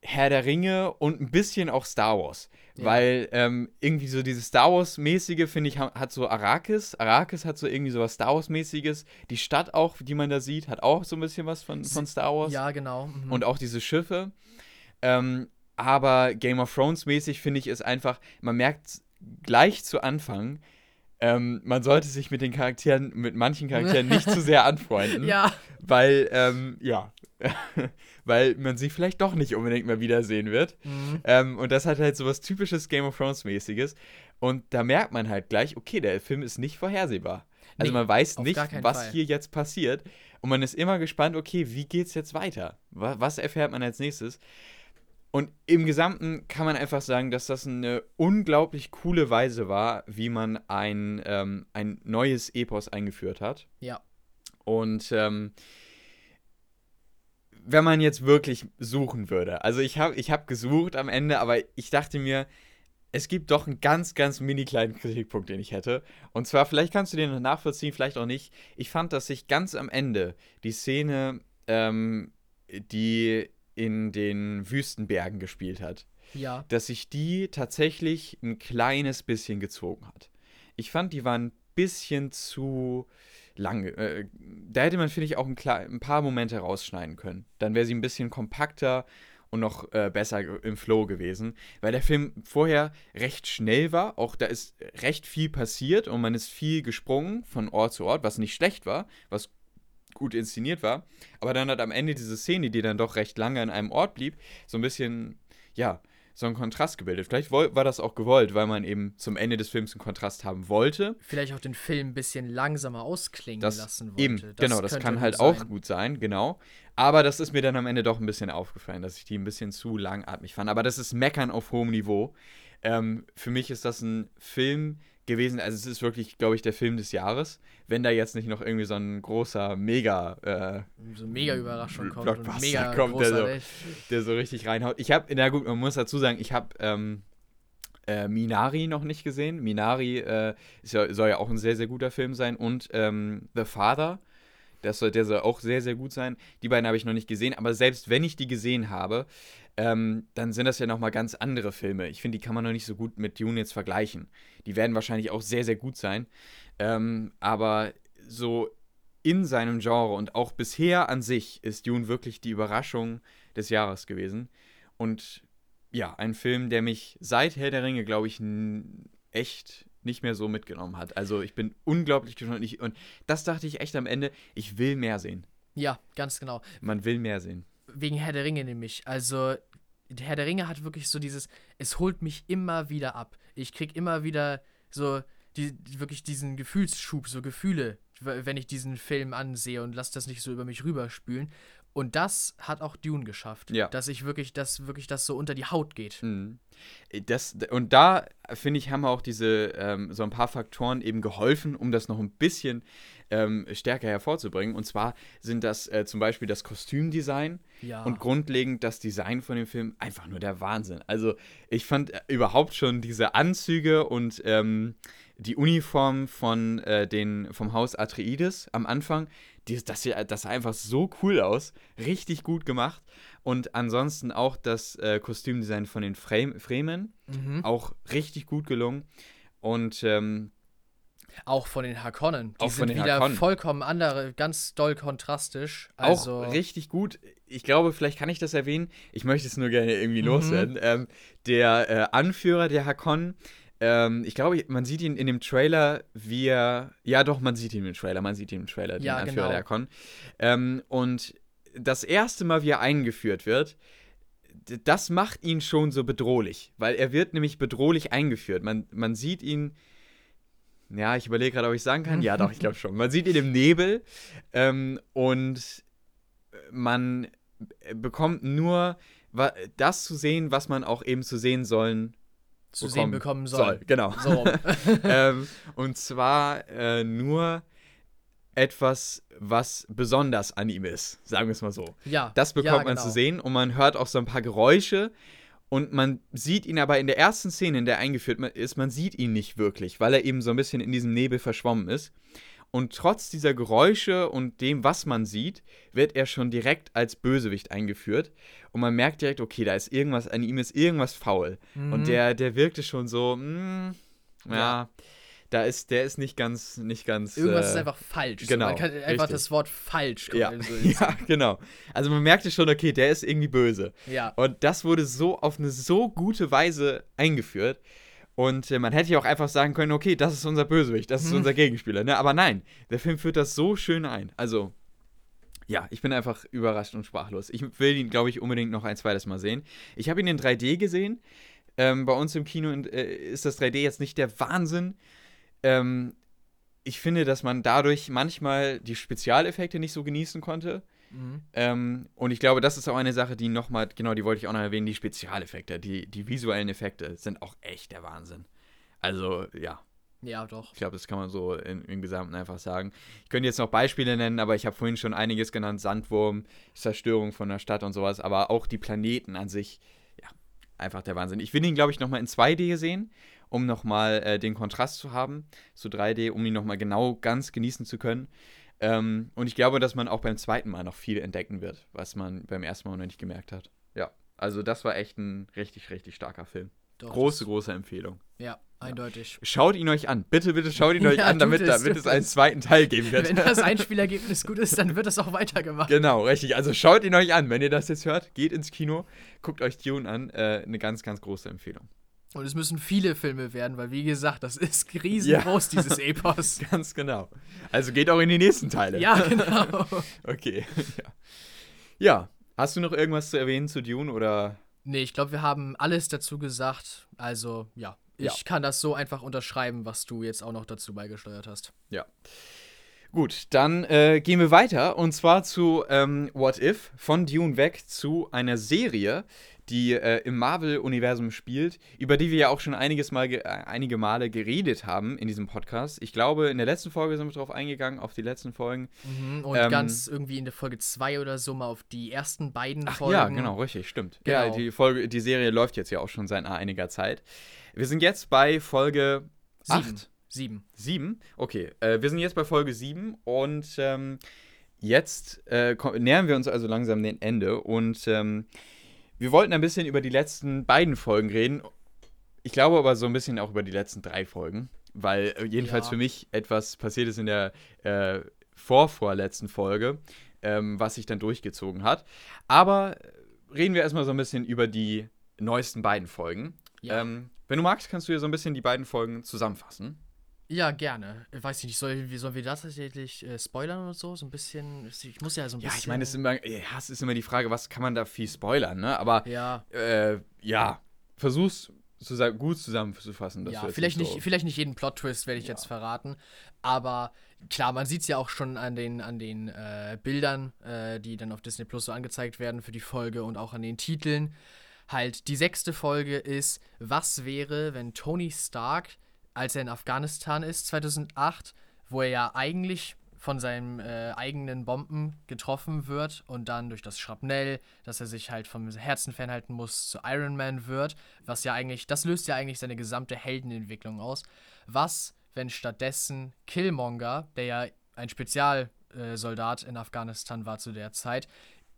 Herr der Ringe und ein bisschen auch Star Wars. Ja. Weil ähm, irgendwie so dieses Star Wars-mäßige, finde ich, hat so Arrakis. Arrakis hat so irgendwie so was Star Wars-mäßiges. Die Stadt auch, die man da sieht, hat auch so ein bisschen was von, von Star Wars. Ja, genau. Mhm. Und auch diese Schiffe. Ähm, aber Game of Thrones-mäßig, finde ich, ist einfach, man merkt gleich zu Anfang, ähm, man sollte sich mit den Charakteren, mit manchen Charakteren nicht zu sehr anfreunden. Ja. Weil, ähm, ja, weil man sie vielleicht doch nicht unbedingt mehr wiedersehen wird. Mhm. Ähm, und das hat halt so was typisches Game of Thrones-mäßiges. Und da merkt man halt gleich, okay, der Film ist nicht vorhersehbar. Also nee, man weiß nicht, was Fall. hier jetzt passiert. Und man ist immer gespannt, okay, wie geht's jetzt weiter? Was, was erfährt man als nächstes? Und im Gesamten kann man einfach sagen, dass das eine unglaublich coole Weise war, wie man ein, ähm, ein neues Epos eingeführt hat. Ja. Und ähm, wenn man jetzt wirklich suchen würde, also ich habe ich hab gesucht am Ende, aber ich dachte mir, es gibt doch einen ganz, ganz mini kleinen Kritikpunkt, den ich hätte. Und zwar, vielleicht kannst du den noch nachvollziehen, vielleicht auch nicht. Ich fand, dass sich ganz am Ende die Szene, ähm, die in den Wüstenbergen gespielt hat, ja. dass sich die tatsächlich ein kleines bisschen gezogen hat. Ich fand, die waren ein bisschen zu lang. Äh, da hätte man, finde ich, auch ein, ein, paar Momente rausschneiden können. Dann wäre sie ein bisschen kompakter und noch äh, besser im Flow gewesen, weil der Film vorher recht schnell war. Auch da ist recht viel passiert und man ist viel gesprungen von Ort zu Ort, was nicht schlecht war, was gut inszeniert war. Aber dann hat am Ende diese Szene, die dann doch recht lange an einem Ort blieb, so ein bisschen, ja, so einen Kontrast gebildet. Vielleicht war das auch gewollt, weil man eben zum Ende des Films einen Kontrast haben wollte. Vielleicht auch den Film ein bisschen langsamer ausklingen das lassen wollte. Eben, das genau, das kann halt sein. auch gut sein, genau. Aber das ist mir dann am Ende doch ein bisschen aufgefallen, dass ich die ein bisschen zu langatmig fand. Aber das ist Meckern auf hohem Niveau. Ähm, für mich ist das ein Film, gewesen. Also es ist wirklich, glaube ich, der Film des Jahres. Wenn da jetzt nicht noch irgendwie so ein großer Mega äh, so mega Überraschung kommt und mega kommt, der so, der so richtig reinhaut. Ich habe, na gut, man muss dazu sagen, ich habe ähm, äh, Minari noch nicht gesehen. Minari äh, ja, soll ja auch ein sehr, sehr guter Film sein. Und ähm, The Father, das soll, der soll auch sehr, sehr gut sein. Die beiden habe ich noch nicht gesehen. Aber selbst wenn ich die gesehen habe, ähm, dann sind das ja nochmal ganz andere Filme. Ich finde, die kann man noch nicht so gut mit Dune jetzt vergleichen. Die werden wahrscheinlich auch sehr, sehr gut sein. Ähm, aber so in seinem Genre und auch bisher an sich ist Dune wirklich die Überraschung des Jahres gewesen. Und ja, ein Film, der mich seit Herr der Ringe, glaube ich, echt nicht mehr so mitgenommen hat. Also ich bin unglaublich gespannt. Ich, und das dachte ich echt am Ende, ich will mehr sehen. Ja, ganz genau. Man will mehr sehen wegen Herr der Ringe nämlich. Also, Herr der Ringe hat wirklich so dieses, es holt mich immer wieder ab. Ich krieg immer wieder so die, wirklich diesen Gefühlsschub, so Gefühle, wenn ich diesen Film ansehe und lasse das nicht so über mich rüberspülen. Und das hat auch Dune geschafft. Ja. Dass ich wirklich, dass wirklich das so unter die Haut geht. Mhm. Das, und da, finde ich, haben auch diese, ähm, so ein paar Faktoren eben geholfen, um das noch ein bisschen ähm, stärker hervorzubringen. Und zwar sind das äh, zum Beispiel das Kostümdesign Ja. und grundlegend das Design von dem Film einfach nur der Wahnsinn. Also ich fand äh, überhaupt schon diese Anzüge und ähm, die Uniform von äh, den, vom Haus Atreides am Anfang, die, das, das sah einfach so cool aus. Richtig gut gemacht. Und ansonsten auch das äh, Kostümdesign von den Frame, Fremen, mhm. auch richtig gut gelungen. Und ähm, Auch von den Harkonnen. Die Auch sind von den wieder Harkonnen. vollkommen andere, ganz doll kontrastisch. Also, auch richtig gut. Ich glaube, vielleicht kann ich das erwähnen. Ich möchte es nur gerne irgendwie Mhm. loswerden. Ähm, der äh, Anführer der Hakon, ähm, ich glaube, man sieht ihn in dem Trailer, wie er. Ja, doch, man sieht ihn im Trailer. Man sieht ihn im Trailer, den Ja, Anführer genau. der Hakon. Ähm, und das erste Mal, wie er eingeführt wird, das macht ihn schon so bedrohlich, weil er wird nämlich bedrohlich eingeführt. Man, man sieht ihn. Ja, ich überlege gerade, ob ich sagen kann. Ja, doch, ich glaube schon. Man sieht ihn im Nebel ähm, und man bekommt nur das zu sehen, was man auch eben zu sehen sollen zu sehen bekommen soll. soll. Genau. So ähm, und zwar äh, nur etwas, was besonders an ihm ist, sagen wir es mal so. ja. Das bekommt ja, man genau. zu sehen und man hört auch so ein paar Geräusche und man sieht ihn aber in der ersten Szene, in der er eingeführt ist, man sieht ihn nicht wirklich, weil er eben so ein bisschen in diesem Nebel verschwommen ist. Und trotz dieser Geräusche und dem, was man sieht, wird er schon direkt als Bösewicht eingeführt. Und man merkt direkt, okay, da ist irgendwas, an ihm ist irgendwas faul. Mhm. Und der, der wirkte schon so, mm, ja, Ja. Da ist, der ist nicht ganz, nicht ganz. Irgendwas äh, ist einfach falsch. genau, So, man kann einfach richtig. das Wort falsch ja, also, ja, genau. Also man merkte schon, okay, der ist irgendwie böse. ja. Und das wurde so auf eine so gute Weise eingeführt. Und äh, man hätte ja auch einfach sagen können, okay, das ist unser Bösewicht, das ist Mhm. unser Gegenspieler. Ne? Aber nein, der Film führt das so schön ein. Also, ja, ich bin einfach überrascht und sprachlos. Ich will ihn, glaube ich, unbedingt noch ein zweites Mal sehen. Ich habe ihn in 3D gesehen. Ähm, bei uns im Kino in, äh, ist das 3D jetzt nicht der Wahnsinn. Ähm, ich finde, dass man dadurch manchmal die Spezialeffekte nicht so genießen konnte. Mhm. Ähm, und ich glaube, das ist auch eine Sache, die nochmal, genau, die wollte ich auch noch erwähnen, die Spezialeffekte, die, die visuellen Effekte sind auch echt der Wahnsinn. Also, ja, Ja, doch. ich glaube, das kann man so in, im Gesamten einfach sagen. Ich könnte jetzt noch Beispiele nennen, aber ich habe vorhin schon einiges genannt: Sandwurm, Zerstörung von der Stadt und sowas, aber auch die Planeten an sich, ja, einfach der Wahnsinn. Ich will ihn, glaube ich, nochmal in 2D sehen, um nochmal äh, den Kontrast zu haben zu 3D, um ihn nochmal genau ganz genießen zu können. Ähm, und ich glaube, dass man auch beim zweiten Mal noch viel entdecken wird, was man beim ersten Mal noch nicht gemerkt hat. Ja, also das war echt ein richtig, richtig starker Film. doch Große, große Empfehlung. Ja, eindeutig. Schaut ihn euch an. Bitte, bitte schaut ihn euch Ja, an, damit, es, damit es einen zweiten Teil geben wird. Wenn das Einspielergebnis gut ist, dann wird das auch weitergemacht. genau, richtig. Also schaut ihn euch an. Wenn ihr das jetzt hört, geht ins Kino, guckt euch Dune an. Äh, eine ganz, ganz große Empfehlung. Und es müssen viele Filme werden, weil wie gesagt, das ist riesengroß, dieses Epos. Ganz genau. Also geht auch in die nächsten Teile. Ja, genau. Okay. ja. ja. Hast du noch irgendwas zu erwähnen zu Dune oder? Nee, ich glaube, wir haben alles dazu gesagt. Also, ja. Ich Ja. kann das so einfach unterschreiben, was du jetzt auch noch dazu beigesteuert hast. Ja. Gut, dann äh, gehen wir weiter und zwar zu ähm, What If von Dune weg zu einer Serie, die äh, im Marvel-Universum spielt, über die wir ja auch schon einiges Mal ge- äh, einige Male geredet haben in diesem Podcast. Ich glaube, in der letzten Folge sind wir drauf eingegangen, auf die letzten Folgen. Mhm, und Ähm, ganz irgendwie in der Folge 2 oder so mal auf die ersten beiden Ach Folgen. ja, genau, richtig, stimmt. Ja, Genau. die Folge, die Serie läuft jetzt ja auch schon seit einiger Zeit. Wir sind jetzt bei Folge Sieben. 8. Sieben. Sieben? Okay, äh, wir sind jetzt bei Folge sieben und ähm, jetzt äh, nähern wir uns also langsam dem Ende und ähm, wir wollten ein bisschen über die letzten beiden Folgen reden. Ich glaube aber so ein bisschen auch über die letzten drei Folgen, weil äh, jedenfalls Ja. für mich etwas passiert ist in der äh, vorvorletzten Folge, ähm, was sich dann durchgezogen hat. Aber äh, reden wir erstmal so ein bisschen über die neuesten beiden Folgen. Ja. Ähm, wenn du magst, kannst du ja so ein bisschen die beiden Folgen zusammenfassen. Ja, gerne. Ich weiß nicht, soll, wie sollen wir das tatsächlich äh, spoilern und so? So ein bisschen. Ich muss ja so ein Ja, bisschen. ich meine, es ist immer, ja, es ist immer die Frage, was kann man da viel spoilern, ne? Aber Ja, äh, ja, versuch's zusa- gut zusammenzufassen. ja vielleicht, so- nicht, vielleicht nicht jeden Plot-Twist werde ich Ja. jetzt verraten. Aber klar, man sieht es ja auch schon an den, an den äh, Bildern, äh, die dann auf Disney Plus so angezeigt werden für die Folge und auch an den Titeln. Halt, die sechste Folge ist, was wäre, wenn Tony Stark, als er in Afghanistan ist, 2008, wo er ja eigentlich von seinen äh, eigenen Bomben getroffen wird und dann durch das Schrapnell, dass er sich halt vom Herzen fernhalten muss, zu Iron Man wird, was ja eigentlich, das löst ja eigentlich seine gesamte Heldenentwicklung aus. Was, wenn stattdessen Killmonger, der ja ein Spezialsoldat in Afghanistan war zu der Zeit,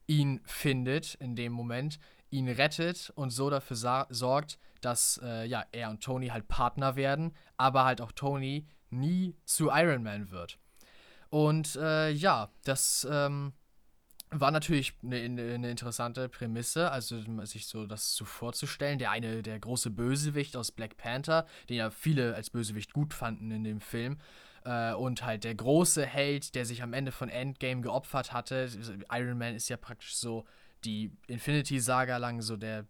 ihn findet in dem Moment, ihn rettet und so dafür sorgt, dass äh, ja, er und Tony halt Partner werden, aber halt auch Tony nie zu Iron Man wird. Und äh, ja, das ähm, war natürlich eine, eine, interessante Prämisse, also sich so das so vorzustellen. Der eine, der große Bösewicht aus Black Panther, den ja viele als Bösewicht gut fanden in dem Film. Äh, und halt der große Held, der sich am Ende von Endgame geopfert hatte. Iron Man ist ja praktisch so die Infinity-Saga lang so der,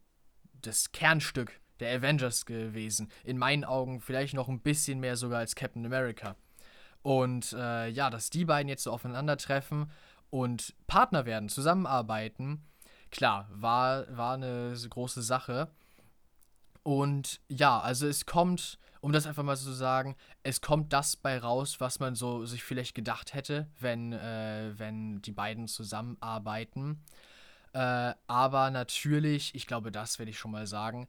das Kernstück der Avengers gewesen. In meinen Augen vielleicht noch ein bisschen mehr sogar als Captain America. Und äh, ja, dass die beiden jetzt so aufeinandertreffen und Partner werden, zusammenarbeiten, klar, war, war eine große Sache. Und ja, also es kommt, um das einfach mal zu sagen, es kommt das bei raus, was man so sich vielleicht gedacht hätte, wenn, äh, wenn die beiden zusammenarbeiten. Äh, aber natürlich, ich glaube, das werde ich schon mal sagen,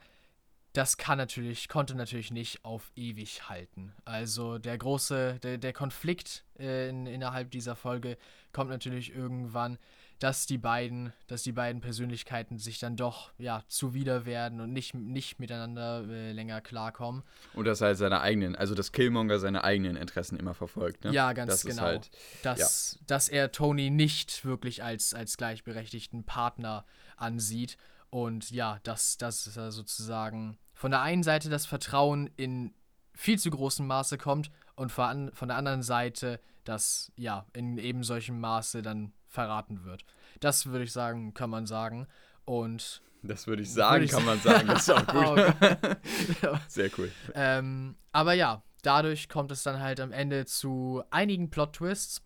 das kann natürlich, konnte natürlich nicht auf ewig halten. Also der große, der, der Konflikt äh, in, innerhalb dieser Folge kommt natürlich irgendwann, dass die beiden, dass die beiden Persönlichkeiten sich dann doch ja zuwider werden und nicht, nicht miteinander äh, länger klarkommen. Und dass halt seine eigenen, also dass Killmonger seine eigenen Interessen immer verfolgt, ne? Ja, ganz das genau. Halt, dass, ja. dass er Tony nicht wirklich als, als gleichberechtigten Partner ansieht und ja, dass das sozusagen von der einen Seite das Vertrauen in viel zu großem Maße kommt und von, der anderen Seite das ja in eben solchem Maße dann verraten wird. Das würde ich sagen, kann man sagen. Und das würde ich sagen, würd ich kann man sagen. Das ist auch gut. Sehr cool. Ähm, aber ja, dadurch kommt es dann halt am Ende zu einigen Plot-Twists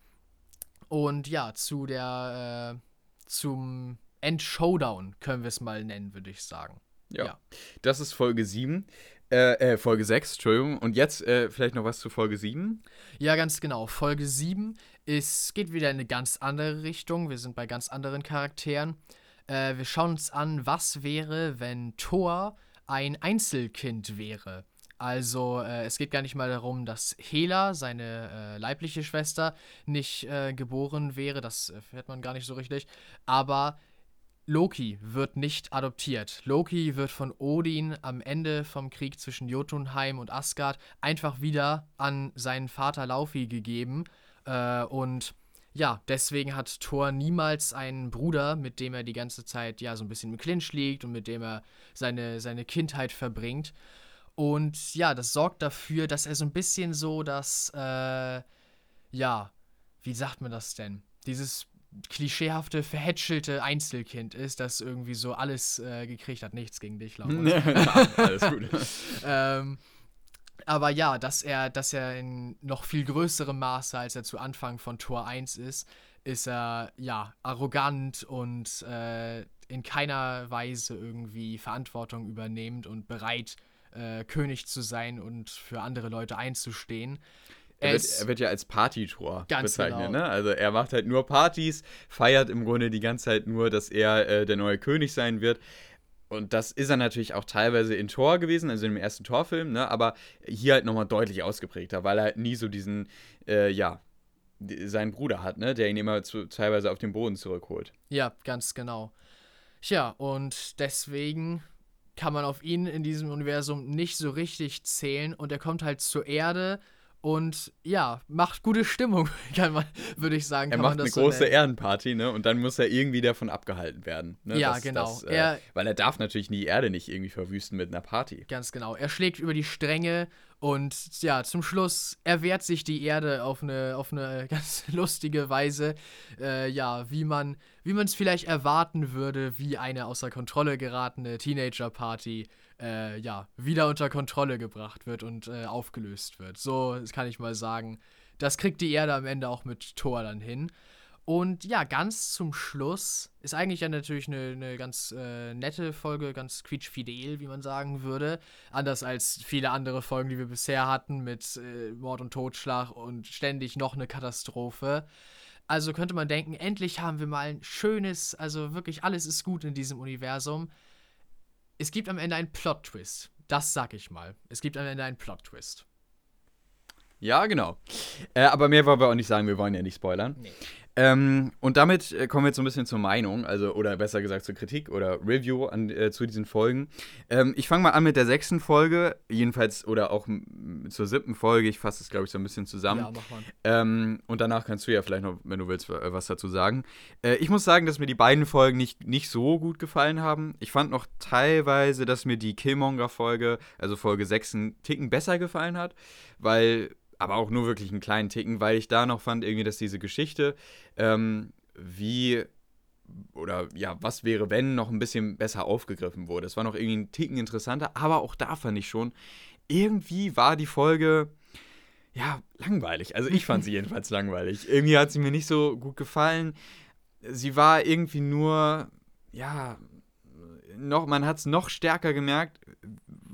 und ja, zu der, äh, zum End-Showdown, können wir es mal nennen, würde ich sagen. Ja. ja. Das ist Folge 7. Äh, äh, Folge 6, Entschuldigung. Und jetzt äh, vielleicht noch was zu Folge 7? Ja, ganz genau. Folge 7 ist, geht wieder in eine ganz andere Richtung. Wir sind bei ganz anderen Charakteren. Äh, wir schauen uns an, was wäre, wenn Thor ein Einzelkind wäre. Also äh, es geht gar nicht mal darum, dass Hela, seine äh, leibliche Schwester, nicht äh, geboren wäre. Das erfährt man gar nicht so richtig. Aber Loki wird nicht adoptiert. Loki wird von Odin am Ende vom Krieg zwischen Jotunheim und Asgard einfach wieder an seinen Vater Laufey gegeben. Äh, und ja, deswegen hat Thor niemals einen Bruder, mit dem er die ganze Zeit ja so ein bisschen im Clinch liegt und mit dem er seine, seine Kindheit verbringt. Und ja, das sorgt dafür, dass er so ein bisschen so das, äh, ja, wie sagt man das denn? Dieses klischeehafte, verhätschelte Einzelkind ist, das irgendwie so alles äh, gekriegt hat. Nichts gegen dich, Laura. alles gut. ähm, aber ja, dass er, dass er in noch viel größerem Maße, als er zu Anfang von Tor 1 ist, ist er ja arrogant und äh, in keiner Weise irgendwie Verantwortung übernehmend und bereit, äh, König zu sein und für andere Leute einzustehen. Er wird, er wird, ja als Partytor bezeichnet, genau. ne? Also er macht halt nur Partys, feiert im Grunde die ganze Zeit nur, dass er äh, der neue König sein wird. Und das ist er natürlich auch teilweise in Tor gewesen, also im ersten Torfilm, ne? Aber hier halt nochmal deutlich ausgeprägter, weil er halt nie so diesen, äh, ja, seinen Bruder hat, ne? Der ihn immer zu, teilweise auf den Boden zurückholt. Ja, ganz genau. Tja, und deswegen kann man auf ihn in diesem Universum nicht so richtig zählen und er kommt halt zur Erde und ja, macht gute Stimmung, kann man, würde ich sagen. Er macht eine so große nennen. Ehrenparty, ne? Und dann muss er irgendwie davon abgehalten werden. Ne? Ja, das, genau. Das, äh, er, weil er darf natürlich die Erde nicht irgendwie verwüsten mit einer Party. Ganz genau. Er schlägt über die Stränge und ja, zum Schluss erwehrt sich die Erde auf eine, auf eine ganz lustige Weise. Äh, ja, wie man wie es vielleicht erwarten würde, wie eine außer Kontrolle geratene Teenager-Party äh, ja, wieder unter Kontrolle gebracht wird und äh, aufgelöst wird. So kann ich mal sagen, das kriegt die Erde am Ende auch mit Thor dann hin. Und ja, ganz zum Schluss ist eigentlich ja natürlich eine, eine ganz äh, nette Folge, ganz quietschfidel, wie man sagen würde. Anders als viele andere Folgen, die wir bisher hatten, mit äh, Mord und Totschlag und ständig noch eine Katastrophe. Also könnte man denken, endlich haben wir mal ein schönes, also wirklich alles ist gut in diesem Universum. Es gibt am Ende einen Plot-Twist. Das sag ich mal. Es gibt am Ende einen Plot-Twist. Ja, genau. Äh, aber mehr wollen wir auch nicht sagen, wir wollen ja nicht spoilern. Nee. Ähm, und damit äh, kommen wir jetzt so ein bisschen zur Meinung, also oder besser gesagt zur Kritik oder Review an, äh, zu diesen Folgen. Ähm, ich fange mal an mit der sechsten Folge, jedenfalls, oder auch zur siebten Folge. Ich fasse es, glaube ich, so ein bisschen zusammen. Ja, mach mal. Ähm, und danach kannst du ja vielleicht noch, wenn du willst, was dazu sagen. Äh, ich muss sagen, dass mir die beiden Folgen nicht, nicht so gut gefallen haben. Ich fand noch teilweise, dass mir die Killmonger-Folge, also Folge 6, einen Ticken besser gefallen hat, weil aber auch nur wirklich einen kleinen Ticken, weil ich da noch fand, irgendwie, dass diese Geschichte, ähm, wie oder ja, was wäre, wenn noch ein bisschen besser aufgegriffen wurde. Es war noch irgendwie ein Ticken interessanter, aber auch da fand ich schon, irgendwie war die Folge ja langweilig. Also ich fand sie jedenfalls langweilig. Irgendwie hat sie mir nicht so gut gefallen. Sie war irgendwie nur, ja, noch, man hat es noch stärker gemerkt,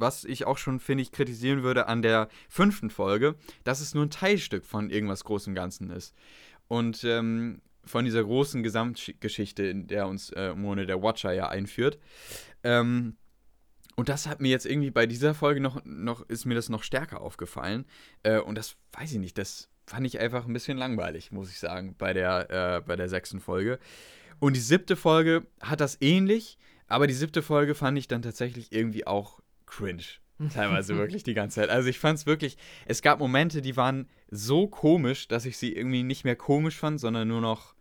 was ich auch schon, finde ich, kritisieren würde an der fünften Folge, dass es nur ein Teilstück von irgendwas Großem Ganzen ist. Und ähm, von dieser großen Gesamtgeschichte, in der uns äh, Mone der Watcher ja einführt. Ähm, und das hat mir jetzt irgendwie bei dieser Folge noch, noch ist mir das noch stärker aufgefallen. Äh, und das weiß ich nicht, das fand ich einfach ein bisschen langweilig, muss ich sagen, bei der, äh, bei der sechsten Folge. Und die siebte Folge hat das ähnlich, aber die siebte Folge fand ich dann tatsächlich irgendwie auch cringe. Teilweise wirklich die ganze Zeit. Also ich fand es wirklich, es gab Momente, die waren so komisch, dass ich sie irgendwie nicht mehr komisch fand, sondern nur noch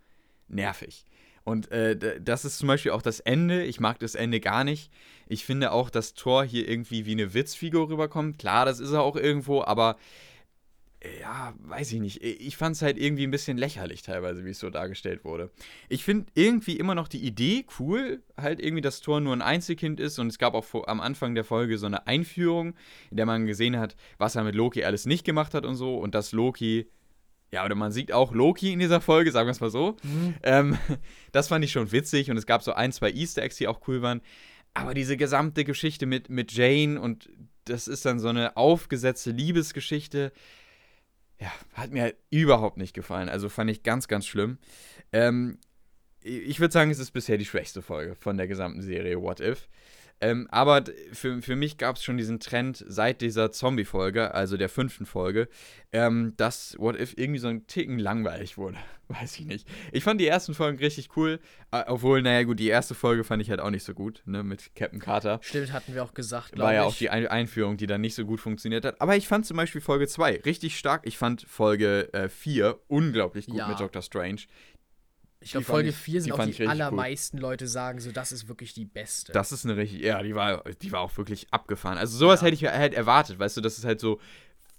nervig. Und äh, das ist zum Beispiel auch das Ende. Ich mag das Ende gar nicht. Ich finde auch, dass Thor hier irgendwie wie eine Witzfigur rüberkommt. Klar, das ist er auch irgendwo, aber ja, weiß ich nicht. Ich fand es halt irgendwie ein bisschen lächerlich teilweise, wie es so dargestellt wurde. Ich finde irgendwie immer noch die Idee cool, halt irgendwie, dass Thor nur ein Einzelkind ist und es gab auch vor, am Anfang der Folge so eine Einführung, in der man gesehen hat, was er mit Loki alles nicht gemacht hat und so und dass Loki ja, oder man sieht auch Loki in dieser Folge, sagen wir es mal so. Mhm. Ähm, das fand ich schon witzig und es gab so ein, zwei Easter Eggs, die auch cool waren. Aber diese gesamte Geschichte mit, mit Jane und das ist dann so eine aufgesetzte Liebesgeschichte ja, hat mir halt überhaupt nicht gefallen. Also fand ich ganz, ganz schlimm. Ähm, ich würde sagen, es ist bisher die schwächste Folge von der gesamten Serie What If. Ähm, aber für, für mich gab es schon diesen Trend seit dieser Zombie-Folge, also der fünften Folge, ähm, dass What If irgendwie so ein Ticken langweilig wurde. Weiß ich nicht. Ich fand die ersten Folgen richtig cool, obwohl, naja, gut, die erste Folge fand ich halt auch nicht so gut, ne, mit Captain Carter. Stimmt, hatten wir auch gesagt, glaube ich. War ja auch die Ein Einführung, die dann nicht so gut funktioniert hat. Aber ich fand zum Beispiel Folge 2 richtig stark. Ich fand Folge 4 äh, unglaublich gut ja. mit Doctor Strange. Ich glaube, Folge 4 sind auch die allermeisten cool. Leute sagen, so, das ist wirklich die beste. Das ist eine richtig, ja, die war, die war auch wirklich abgefahren. Also sowas ja. hätte ich halt erwartet, weißt du, dass es halt so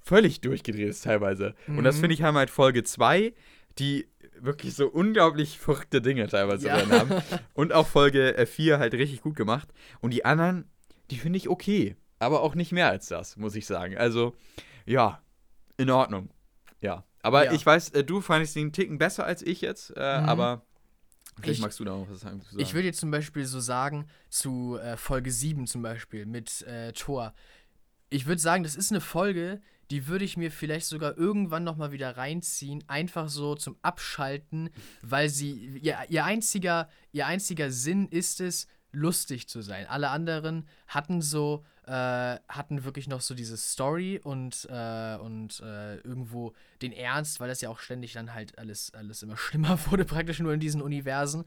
völlig durchgedreht ist teilweise. Mhm. Und das mhm. finde ich haben halt Folge 2, die wirklich so unglaublich verrückte Dinge teilweise ja. drin haben. Und auch Folge 4 halt richtig gut gemacht. Und die anderen, die finde ich okay. Aber auch nicht mehr als das, muss ich sagen. Also, ja, in Ordnung. Ja. Aber ja. ich weiß, äh, du fandest den Ticken besser als ich jetzt, äh, mhm. aber vielleicht ich, magst du da noch was sagen. Ich würde jetzt zum Beispiel so sagen, zu äh, Folge 7 zum Beispiel mit äh, Thor. Ich würde sagen, das ist eine Folge, die würde ich mir vielleicht sogar irgendwann nochmal wieder reinziehen, einfach so zum Abschalten, weil sie, ihr, ihr, einziger, ihr einziger Sinn ist es, lustig zu sein. Alle anderen hatten so, äh, hatten wirklich noch so diese Story und, äh, und äh, irgendwo den Ernst, weil das ja auch ständig dann halt alles, alles immer schlimmer wurde, praktisch nur in diesen Universen.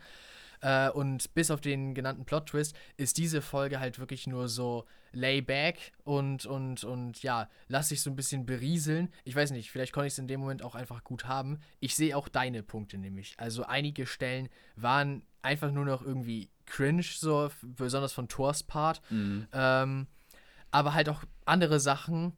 Äh, und bis auf den genannten Plot-Twist ist diese Folge halt wirklich nur so layback und, und, und ja, lass dich so ein bisschen berieseln. Ich weiß nicht, vielleicht konnte ich es in dem Moment auch einfach gut haben. Ich sehe auch deine Punkte nämlich. Also einige Stellen waren einfach nur noch irgendwie cringe, so besonders von Thors Part. Mhm. Ähm, aber halt auch andere Sachen,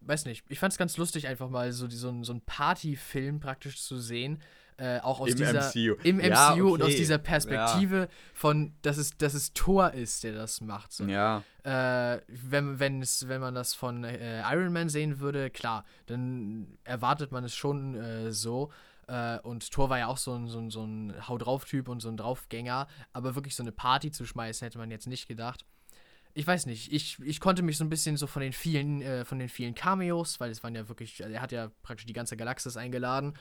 weiß nicht, ich fand es ganz lustig, einfach mal so, so, so einen Partyfilm praktisch zu sehen, Äh, auch aus Im dieser MCU. im MCU Ja, und aus okay. dieser Perspektive von, dass es, dass es Thor ist, der das macht. So. Ja. Äh, wenn, wenn, es, wenn man das von äh, Iron Man sehen würde, klar, dann erwartet man es schon äh, so. Äh, und Thor war ja auch so ein, so ein, so ein Hau drauf-Typ und so ein Draufgänger. Aber wirklich so eine Party zu schmeißen, hätte man jetzt nicht gedacht. Ich weiß nicht, ich, ich konnte mich so ein bisschen so von den vielen, äh, von den vielen Cameos, weil es waren ja wirklich, also er hat ja praktisch die ganze Galaxis eingeladen.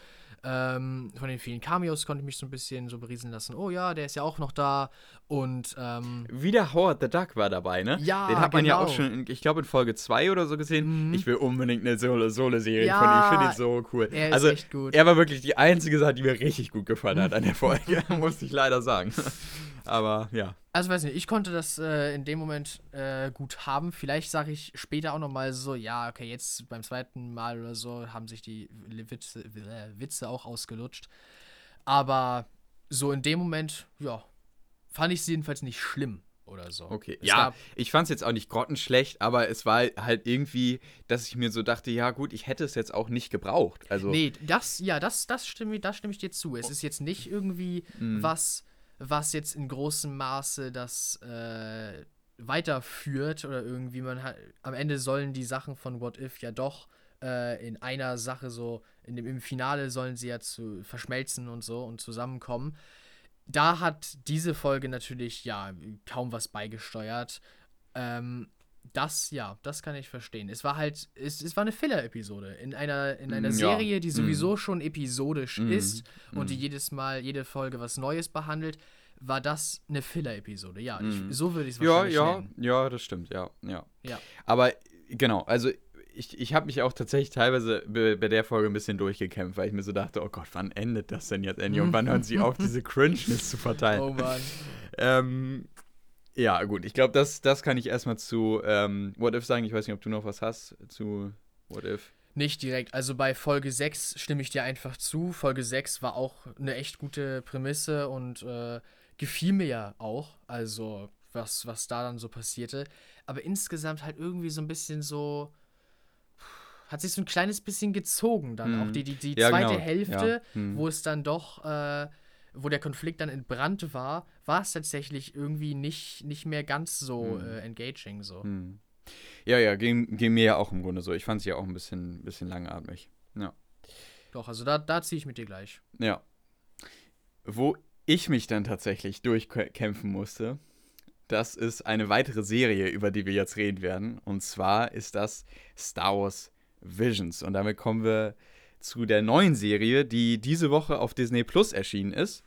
Ähm, von den vielen Cameos konnte ich mich so ein bisschen so berieseln lassen. Oh ja, der ist ja auch noch da. Und ähm, Wieder Howard the Duck war dabei, ne? Ja, Den hat man ja genau. auch schon, in, ich glaube, in Folge 2 oder so gesehen. Mhm. Ich will unbedingt eine Solo- Solo-Serie Ja, von ihm. Ich finde ihn so cool. er ist also, echt gut. er war wirklich die einzige Sache, die mir richtig gut gefallen hat an der Folge, muss ich leider sagen. Aber ja. Also weiß nicht, ich konnte das äh, in dem Moment äh, gut haben. Vielleicht sage ich später auch nochmal so, ja, okay, jetzt beim zweiten Mal oder so haben sich die Witze, äh, Witze auch ausgelutscht. Aber so in dem Moment, ja, fand ich es jedenfalls nicht schlimm oder so. Okay. Es ja, ich fand es jetzt auch nicht grottenschlecht, aber es war halt irgendwie, dass ich mir so dachte, ja gut, ich hätte es jetzt auch nicht gebraucht. Also, Nee, das, ja, das, das stimme, da stimme ich dir zu. Es ist jetzt nicht irgendwie Mhm. was, was jetzt in großem Maße das äh, weiterführt oder irgendwie man hat, am Ende sollen die Sachen von What If ja doch äh, in einer Sache so, in dem, im Finale sollen sie ja zu verschmelzen und so und zusammenkommen. Da hat diese Folge natürlich ja kaum was beigesteuert. Ähm, das, ja, das kann ich verstehen. Es war halt, es, es war eine Filler-Episode in einer, in einer Mm, ja. Serie, die sowieso schon episodisch Mm, ist und die mm. jedes Mal, jede Folge was Neues behandelt, war das eine Filler-Episode. Ja, ich, Mm. so würde ich es ja, wahrscheinlich ja, nennen. ja, das stimmt, ja, ja. Ja. Aber genau, also ich, ich habe mich auch tatsächlich teilweise bei, bei der Folge ein bisschen durchgekämpft, weil ich mir so dachte, oh Gott, wann endet das denn jetzt endlich? Und wann hören sie auf, diese Cringeness zu verteilen? Oh Mann. Ähm, ja, gut, ich glaube, das, das kann ich erstmal zu ähm, What If sagen. Ich weiß nicht, ob du noch was hast zu What If. Nicht direkt. Also bei Folge 6 stimme ich dir einfach zu. Folge 6 war auch eine echt gute Prämisse und äh, gefiel mir ja auch. Also, was, was da dann so passierte. Aber insgesamt halt irgendwie so ein bisschen so. Hat sich so ein kleines bisschen gezogen dann. Mhm. Auch die, die, die Ja, zweite genau. Hälfte, Ja. Mhm. wo es dann doch. Äh, wo der Konflikt dann entbrannt war, war es tatsächlich irgendwie nicht, nicht mehr ganz so Mhm. äh, engaging so. Hm. Ja, ja, ging, ging mir ja auch im Grunde so. Ich fand es ja auch ein bisschen, bisschen langatmig. Ja. Doch, also da, da ziehe ich mit dir gleich. Ja. Wo ich mich dann tatsächlich durchkämpfen musste, das ist eine weitere Serie, über die wir jetzt reden werden. Und zwar ist das Star Wars Visions. Und damit kommen wir zu der neuen Serie, die diese Woche auf Disney Plus erschienen ist.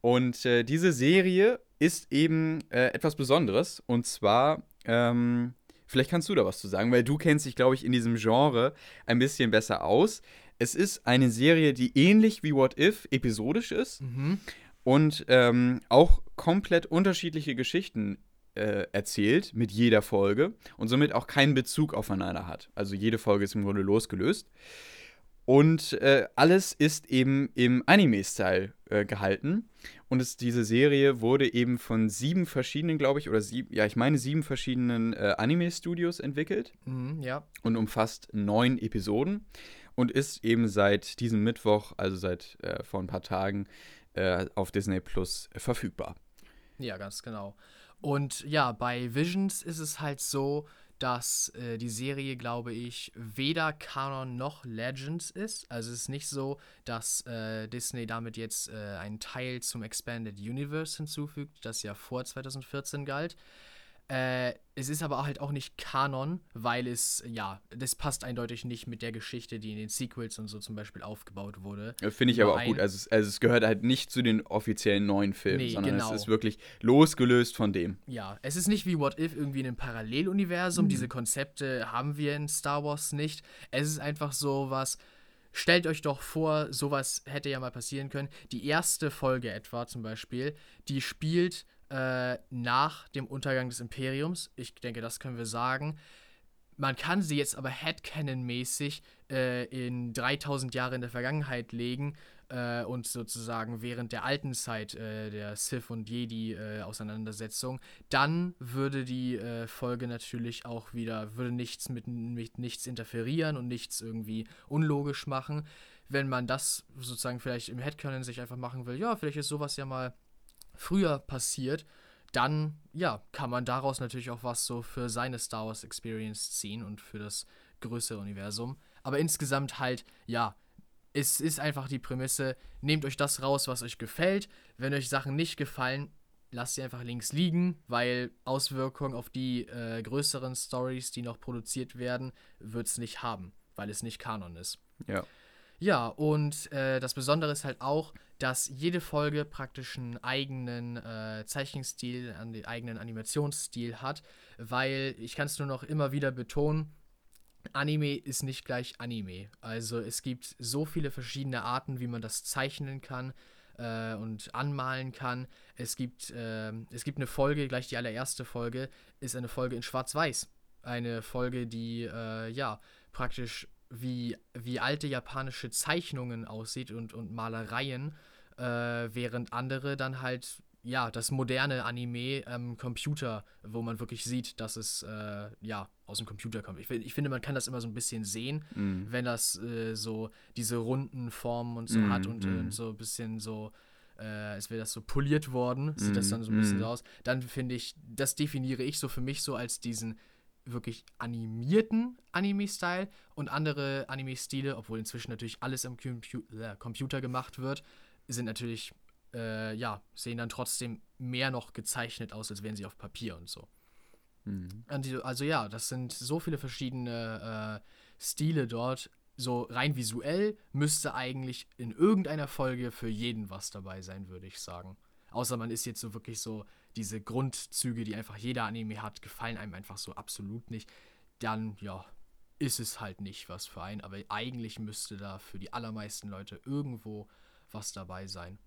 Und äh, diese Serie ist eben äh, etwas Besonderes. Und zwar, ähm, vielleicht kannst du da was zu sagen, weil du kennst dich, glaube ich, in diesem Genre ein bisschen besser aus. Es ist eine Serie, die ähnlich wie What If episodisch ist Mhm. und ähm, auch komplett unterschiedliche Geschichten äh, erzählt mit jeder Folge und somit auch keinen Bezug aufeinander hat. Also jede Folge ist im Grunde losgelöst. Und äh, alles ist eben im Anime-Style äh, gehalten. Und es, diese Serie wurde eben von sieben verschiedenen, glaube ich, oder sieben, ja, ich meine sieben verschiedenen äh, Anime-Studios entwickelt Mhm, ja. und umfasst neun Episoden und ist eben seit diesem Mittwoch, also seit äh, vor ein paar Tagen, äh, auf Disney Plus verfügbar. Ja, ganz genau. Und ja, bei Visions ist es halt so, dass äh, die Serie, glaube ich, weder Kanon noch Legends ist. Also es ist nicht so, dass äh, Disney damit jetzt äh, einen Teil zum Expanded Universe hinzufügt, das ja vor 2014 galt. Äh, es ist aber halt auch nicht Kanon, weil es, ja, das passt eindeutig nicht mit der Geschichte, die in den Sequels und so zum Beispiel aufgebaut wurde. Äh, Finde ich aber auch gut. Also es, also es gehört halt nicht zu den offiziellen neuen Filmen, Nee, sondern genau. es ist wirklich losgelöst von dem. Ja, es ist nicht wie What If irgendwie in einem Paralleluniversum. Mhm. Diese Konzepte haben wir in Star Wars nicht. Es ist einfach so was. Stellt euch doch vor, sowas hätte ja mal passieren können. Die erste Folge etwa zum Beispiel, die spielt äh, nach dem Untergang des Imperiums. Ich denke, das können wir sagen. Man kann sie jetzt aber Headcanon-mäßig äh, in 3000 Jahre in der Vergangenheit legen äh, und sozusagen während der alten Zeit äh, der Sith und Jedi-Auseinandersetzung. Dann würde die äh, Folge natürlich auch wieder, würde nichts mit, mit nichts interferieren und nichts irgendwie unlogisch machen. wenn man das sozusagen vielleicht im Headcanon sich einfach machen will, ja, vielleicht ist sowas ja mal früher passiert, dann, ja, kann man daraus natürlich auch was so für seine Star Wars Experience ziehen und für das größere Universum. Aber insgesamt halt, ja, es ist einfach die Prämisse, nehmt euch das raus, was euch gefällt. Wenn euch Sachen nicht gefallen, lasst sie einfach links liegen, weil Auswirkungen auf die äh, größeren Stories, die noch produziert werden, wird es nicht haben, weil es nicht Kanon ist. Ja. Ja, und äh, das Besondere ist halt auch, dass jede Folge praktisch einen eigenen äh, Zeichenstil, einen eigenen Animationsstil hat, weil ich kann es nur noch immer wieder betonen, Anime ist nicht gleich Anime. Also es gibt so viele verschiedene Arten, wie man das zeichnen kann äh, und anmalen kann. Es gibt, äh, es gibt eine Folge, gleich die allererste Folge, ist eine Folge in Schwarz-Weiß. Eine Folge, die äh, ja praktisch wie, wie alte japanische Zeichnungen aussieht und, und Malereien, äh, während andere dann halt ja, das moderne Anime am Computer, wo man wirklich sieht, dass es äh, ja aus dem Computer kommt. Ich, ich, finde, man kann das immer so ein bisschen sehen, mm. wenn das äh, so diese runden Formen und so mm, hat und mm. äh, so ein bisschen so, äh, als wäre das so poliert worden, sieht das dann so ein bisschen so aus. Dann finde ich, das definiere ich so für mich so als diesen wirklich animierten Anime-Style und andere Anime-Stile, obwohl inzwischen natürlich alles am äh, Computer gemacht wird, sind natürlich äh, ja, sehen dann trotzdem mehr noch gezeichnet aus, als wären sie auf Papier und so. Mhm. Also ja, das sind so viele verschiedene äh, Stile dort. So rein visuell müsste eigentlich in irgendeiner Folge für jeden was dabei sein, würde ich sagen. Außer man ist jetzt so wirklich so, diese Grundzüge, die einfach jeder Anime hat, gefallen einem einfach so absolut nicht. Dann, ja, ist es halt nicht was für einen. Aber eigentlich müsste da für die allermeisten Leute irgendwo was dabei sein.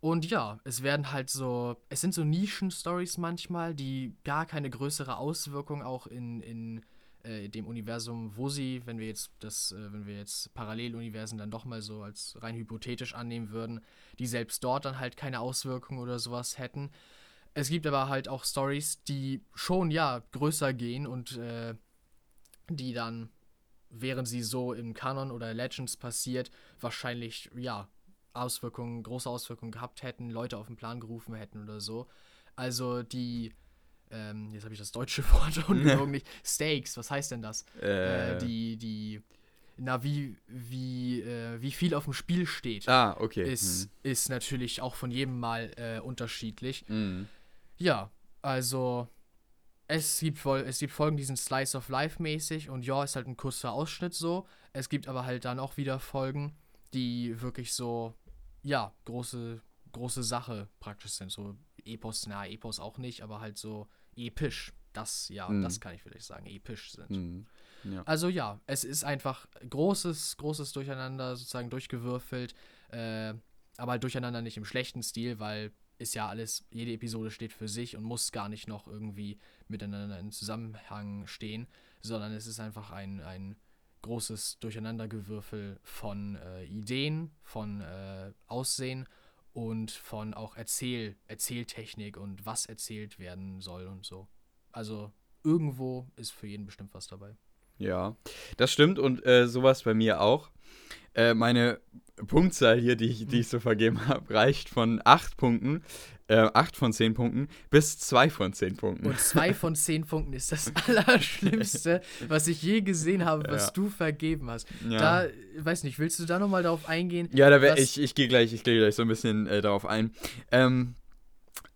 Und ja, es werden halt so, es sind so Nischen-Stories manchmal, die gar keine größere Auswirkung auch in, in äh, dem Universum, wo sie, wenn wir jetzt das, äh, wenn wir jetzt Paralleluniversen dann doch mal so als rein hypothetisch annehmen würden, die selbst dort dann halt keine Auswirkung oder sowas hätten. Es gibt aber halt auch Stories, die schon ja größer gehen und äh, die dann, während sie so im Kanon oder Legends passiert, wahrscheinlich ja Auswirkungen, große Auswirkungen gehabt hätten, Leute auf den Plan gerufen hätten oder so. Also die, ähm, jetzt habe ich das deutsche Wort und nicht, Stakes, was heißt denn das? Äh. Äh, die, die, na, wie, wie, äh, wie viel auf dem Spiel steht, ah, okay. ist, hm. ist natürlich auch von jedem Mal äh, unterschiedlich. Hm. Ja, also es gibt, es gibt Folgen, die sind Slice of Life mäßig und ja, ist halt ein kurzer Ausschnitt so. Es gibt aber halt dann auch wieder Folgen, die wirklich so ja, große, große Sache praktisch sind. So Epos, na, Epos auch nicht, aber halt so episch. Das, ja, mhm. das kann ich vielleicht sagen, episch sind. Mhm. Ja. Also ja, es ist einfach großes, großes Durcheinander, sozusagen durchgewürfelt, äh, aber halt durcheinander nicht im schlechten Stil, weil ist ja alles, jede Episode steht für sich und muss gar nicht noch irgendwie miteinander in Zusammenhang stehen, sondern es ist einfach ein, ein großes Durcheinandergewürfel von äh, Ideen, von äh, Aussehen und von auch Erzähl Erzähltechnik und was erzählt werden soll und so. Also irgendwo ist für jeden bestimmt was dabei. Ja, das stimmt und äh, sowas bei mir auch. Äh, meine Punktzahl hier, die ich, die ich so vergeben habe, reicht von 8 Punkten, äh, 8 von 10 Punkten bis 2 von 10 Punkten. Und 2 von 10 Punkten ist das Allerschlimmste, was ich je gesehen habe, was ja. du vergeben hast. Ja. Da, weiß nicht, willst du da nochmal darauf eingehen? Ja, da wär, ich, ich gehe gleich, geh gleich so ein bisschen äh, darauf ein. Ähm,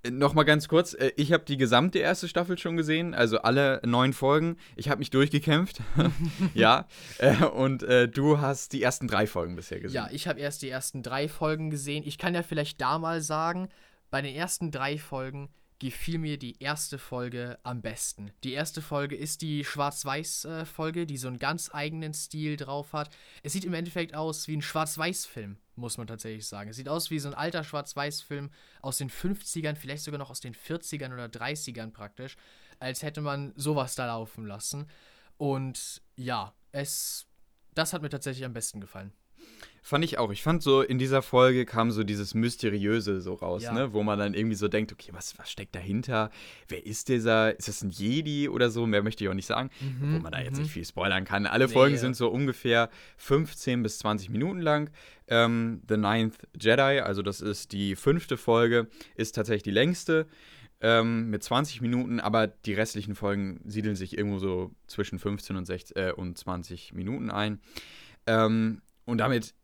Nochmal ganz kurz, äh, ich habe die gesamte erste Staffel schon gesehen, also alle neun Folgen. Ich habe mich durchgekämpft, ja. Äh, und äh, du hast die ersten drei Folgen bisher gesehen. Ja, ich habe erst die ersten drei Folgen gesehen. Ich kann ja vielleicht da mal sagen, bei den ersten drei Folgen gefiel mir die erste Folge am besten. Die erste Folge ist die Schwarz-Weiß-Folge, die so einen ganz eigenen Stil drauf hat. Es sieht im Endeffekt aus wie ein Schwarz-Weiß-Film, muss man tatsächlich sagen. Es sieht aus wie so ein alter Schwarz-Weiß-Film aus den 50ern, vielleicht sogar noch aus den 40ern oder 30ern praktisch, als hätte man sowas da laufen lassen. Und ja, es, das hat mir tatsächlich am besten gefallen. Fand ich auch. Ich fand so, in dieser Folge kam so dieses Mysteriöse so raus, Ja. ne? Wo man dann irgendwie so denkt, okay, was, was steckt dahinter? Wer ist dieser? Ist das ein Jedi oder so? Mehr möchte ich auch nicht sagen. Mhm, Wo man da jetzt mhm. nicht viel spoilern kann. Alle Nee, Folgen sind so ungefähr 15 bis 20 Minuten lang. Ähm, The Ninth Jedi, also das ist die fünfte Folge, ist tatsächlich die längste. Ähm, mit 20 Minuten, aber die restlichen Folgen siedeln sich irgendwo so zwischen 15 und, 16, äh, und 20 Minuten ein. Ähm, und damit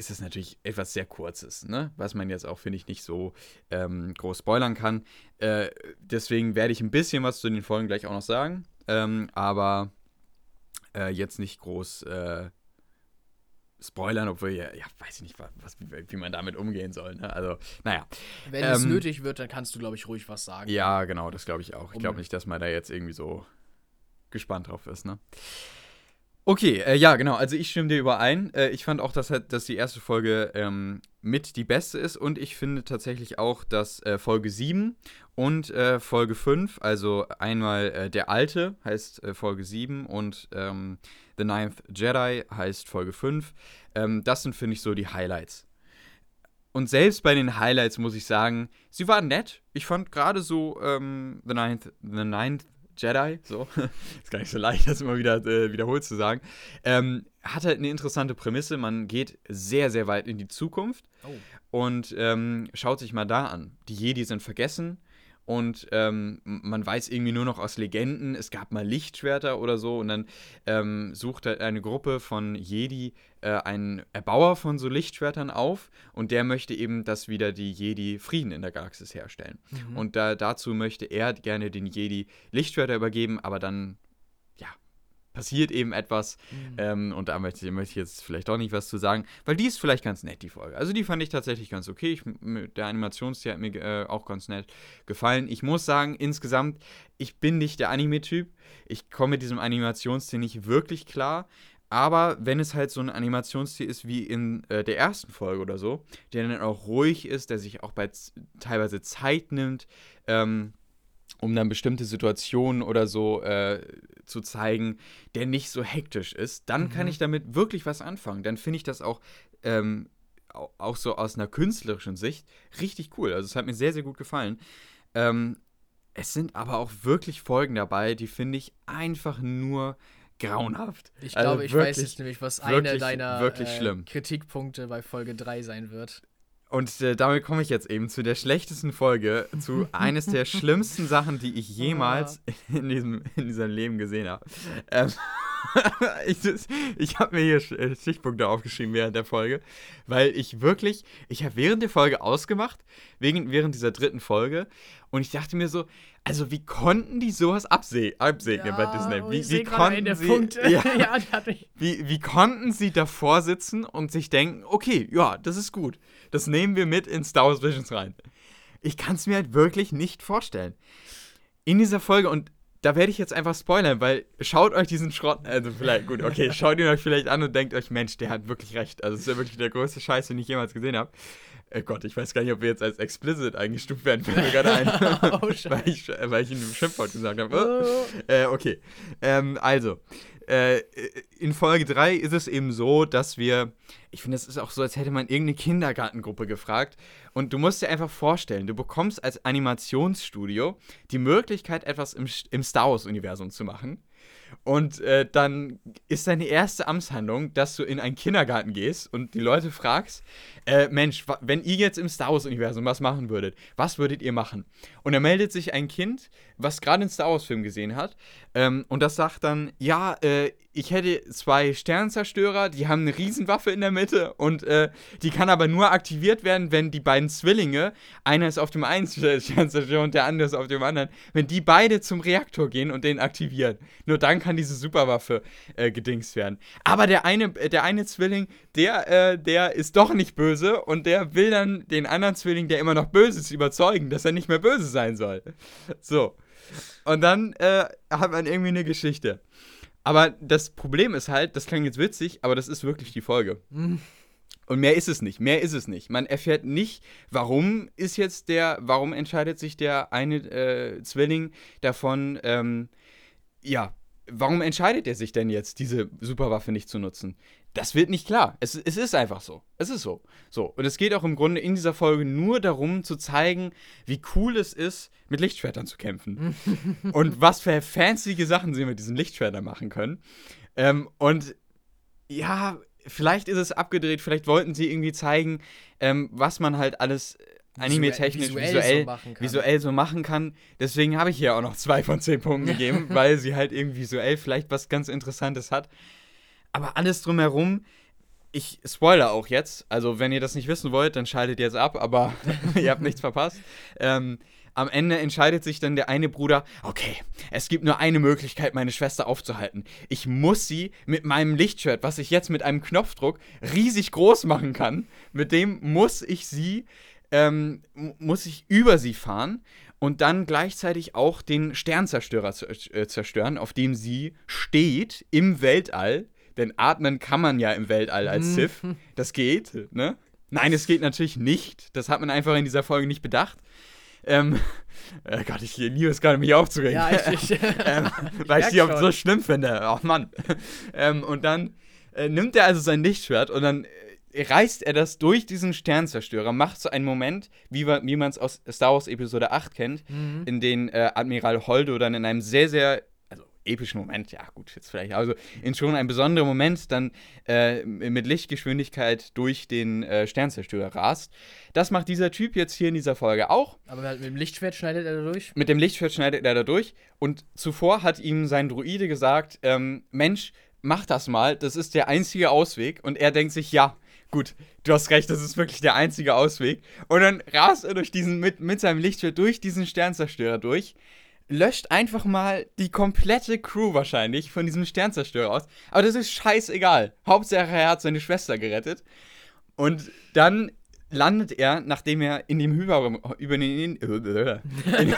ist es natürlich etwas sehr Kurzes, ne? was man jetzt auch, finde ich, nicht so ähm, groß spoilern kann. Äh, deswegen werde ich ein bisschen was zu den Folgen gleich auch noch sagen, ähm, aber äh, jetzt nicht groß äh, spoilern, obwohl, ja, ja, weiß ich nicht, was, was, wie man damit umgehen soll. Ne? Also, naja. Wenn es Ähm, nötig wird, dann kannst du, glaube ich, ruhig was sagen. Ja, genau, das glaube ich auch. Ich glaube nicht, dass man da jetzt irgendwie so gespannt drauf ist, ne? Okay, äh, ja, genau. Also ich stimme dir überein. Äh, ich fand auch, dass, halt, dass die erste Folge ähm, mit die beste ist und ich finde tatsächlich auch, dass äh, Folge 7 und äh, Folge 5, also einmal äh, der alte heißt äh, Folge 7 und ähm, The Ninth Jedi heißt Folge 5. Ähm, das sind, finde ich, so die Highlights. Und selbst bei den Highlights muss ich sagen, sie waren nett. Ich fand gerade so ähm, The, Ninth, The Ninth Jedi, so, ist gar nicht so leicht, das immer wieder äh, wiederholt zu sagen, ähm, hat halt eine interessante Prämisse. Man geht sehr, sehr weit in die Zukunft Oh. und ähm, schaut sich mal da an. Die Jedi sind vergessen und ähm, man weiß irgendwie nur noch aus Legenden, es gab mal Lichtschwerter oder so und dann ähm, sucht halt eine Gruppe von Jedi äh, einen Erbauer von so Lichtschwertern auf und der möchte eben, dass wieder die Jedi Frieden in der Galaxis herstellen. Mhm. Und da, dazu möchte er gerne den Jedi Lichtschwerter übergeben, aber dann, passiert eben etwas. Mhm. Ähm, und da möchte, möchte ich jetzt vielleicht doch nicht was zu sagen, weil die ist vielleicht ganz nett, die Folge. Also die fand ich tatsächlich ganz okay. Ich, der Animationsstil hat mir äh, auch ganz nett gefallen. Ich muss sagen, insgesamt, ich bin nicht der Anime-Typ. Ich komme mit diesem Animationsstil nicht wirklich klar. Aber wenn es halt so ein Animationsstil ist wie in äh, der ersten Folge oder so, der dann auch ruhig ist, der sich auch bei teilweise Zeit nimmt, ähm, um dann bestimmte Situationen oder so äh, zu zeigen, der nicht so hektisch ist, dann kann Mhm. ich damit wirklich was anfangen. Dann finde ich das auch, ähm, au- auch so aus einer künstlerischen Sicht richtig cool. Also es hat mir sehr, sehr gut gefallen. Ähm, es sind aber auch wirklich Folgen dabei, die finde ich einfach nur grauenhaft. Ich Also glaube, ich weiß wirklich- jetzt nämlich, was einer deiner wirklich äh. Kritikpunkte bei Folge 3 sein wird. Und äh, damit komme ich jetzt eben zu der schlechtesten Folge, zu eines der schlimmsten Sachen, die ich jemals in diesem, in diesem Leben gesehen habe. Ähm, ich ich habe mir hier äh, Stichpunkte aufgeschrieben während der Folge, weil ich wirklich, ich habe während der Folge ausgemacht, wegen, während dieser dritten Folge, und ich dachte mir so, also wie konnten die sowas abse absegnen bei Disney? oh, Wie, wie konnten sie, Punkte. Ja, ja, wie, wie konnten sie davor sitzen und sich denken, okay, ja, das ist gut. Das nehmen wir mit in Star Wars Visions rein. Ich kann es mir halt wirklich nicht vorstellen. In dieser Folge, und da werde ich jetzt einfach spoilern, weil schaut euch diesen Schrott, also vielleicht, gut, okay, schaut ihn euch vielleicht an und denkt euch, Mensch, der hat wirklich recht. Also es ist ja wirklich der größte Scheiß, den ich jemals gesehen habe. Äh Gott, ich weiß gar nicht, ob wir jetzt als explicit eingestuft werden, fällt mir gerade ein. Oh, weil, ich, weil ich in einem Schimpfwort gesagt habe. Oh. Äh, okay. Ähm, also, äh, in Folge 3 ist es eben so, dass wir, ich finde, es ist auch so, als hätte man irgendeine Kindergartengruppe gefragt. Und du musst dir einfach vorstellen, du bekommst als Animationsstudio die Möglichkeit, etwas im, im Star Wars-Universum zu machen. Und äh, dann ist deine erste Amtshandlung, dass du in einen Kindergarten gehst und die Leute fragst, äh, Mensch, wenn ihr jetzt im Star Wars-Universum was machen würdet, was würdet ihr machen? Und da meldet sich ein Kind, was gerade einen Star Wars-Film gesehen hat, ähm, und das sagt dann, ja, äh, ich hätte zwei Sternzerstörer, die haben eine Riesenwaffe in der Mitte und äh, die kann aber nur aktiviert werden, wenn die beiden Zwillinge, einer ist auf dem einen Sternzerstörer und der andere ist auf dem anderen, wenn die beide zum Reaktor gehen und den aktivieren. Nur dann kann diese Superwaffe äh, gedingst werden. Aber der eine, der eine Zwilling, der, äh, der ist doch nicht böse und der will dann den anderen Zwilling, der immer noch böse ist, überzeugen, dass er nicht mehr böse sein soll. So. Und dann äh, hat man irgendwie eine Geschichte. Aber das Problem ist halt, das klingt jetzt witzig, aber das ist wirklich die Folge. Hm. Und mehr ist es nicht. Mehr ist es nicht. Man erfährt nicht, warum ist jetzt der, warum entscheidet sich der eine äh, Zwilling davon, ähm, ja, warum entscheidet er sich denn jetzt, diese Superwaffe nicht zu nutzen? Das wird nicht klar. Es, es ist einfach so. Es ist so. So. Und es geht auch im Grunde in dieser Folge nur darum, zu zeigen, wie cool es ist, mit Lichtschwertern zu kämpfen. und was für fancy Sachen sie mit diesen Lichtschwertern machen können. Ähm, und ja, vielleicht ist es abgedreht, vielleicht wollten sie irgendwie zeigen, ähm, was man halt alles anime-technisch visuell, visuell, so visuell, so machen kann. Deswegen habe ich hier auch noch zwei von zehn Punkten gegeben, weil sie halt irgendwie visuell vielleicht was ganz Interessantes hat. Aber alles drumherum, ich spoilere auch jetzt. Also, wenn ihr das nicht wissen wollt, dann schaltet jetzt ab, aber ihr habt nichts verpasst. Ähm, am Ende entscheidet sich dann der eine Bruder, okay, es gibt nur eine Möglichkeit, meine Schwester aufzuhalten. Ich muss sie mit meinem Lichtshirt, was ich jetzt mit einem Knopfdruck riesig groß machen kann, mit dem muss ich sie, ähm, muss ich über sie fahren und dann gleichzeitig auch den Sternzerstörer äh, zerstören, auf dem sie steht im Weltall. Denn atmen kann man ja im Weltall als mhm. Sith. Das geht, ne? Nein, es geht natürlich nicht. Das hat man einfach in dieser Folge nicht bedacht. Ähm, äh Gott, ich liebe es gerade, mich aufzuregen. Ja, ich, ich, ähm, weil ich die auch so schlimm finde. Ach Mann. Ähm, und dann äh, nimmt er also sein Lichtschwert und dann äh, reißt er das durch diesen Sternzerstörer, macht so einen Moment, wie, wie man es aus Star Wars Episode 8 kennt, mhm. in den äh, Admiral Holdo dann in einem sehr, sehr epischen Moment, ja gut, jetzt vielleicht, also in schon einem besonderen Moment dann äh, mit Lichtgeschwindigkeit durch den äh, Sternzerstörer rast. Das macht dieser Typ jetzt hier in dieser Folge auch. Aber mit dem Lichtschwert schneidet er da durch? Mit dem Lichtschwert schneidet er da durch. Und zuvor hat ihm sein Druide gesagt, ähm, Mensch, mach das mal, das ist der einzige Ausweg. Und er denkt sich, ja, gut, du hast recht, das ist wirklich der einzige Ausweg. Und dann rast er durch diesen, mit, mit seinem Lichtschwert durch diesen Sternzerstörer durch löscht einfach mal die komplette Crew wahrscheinlich von diesem Sternzerstörer aus. Aber das ist scheißegal. Hauptsache, er hat seine Schwester gerettet. Und dann landet er, nachdem er in dem Hyperraum, über den, in,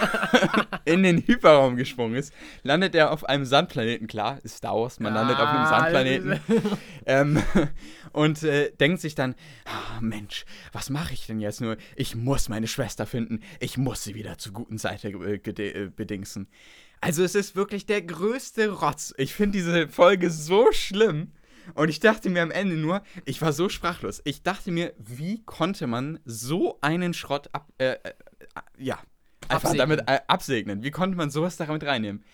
in, den Hyperraum gesprungen ist, landet er auf einem Sandplaneten. Klar, ist Star Wars, man landet auf einem Sandplaneten. ähm, und äh, denkt sich dann, oh, Mensch, was mache ich denn jetzt nur? Ich muss meine Schwester finden. Ich muss sie wieder zur guten Seite äh, äh, bedingsen. Also es ist wirklich der größte Rotz. Ich finde diese Folge so schlimm. Und ich dachte mir am Ende nur, ich war so sprachlos. Ich dachte mir, wie konnte man so einen Schrott ab, äh, äh, ja, einfach absegnen. damit äh, absegnen? Wie konnte man sowas damit reinnehmen?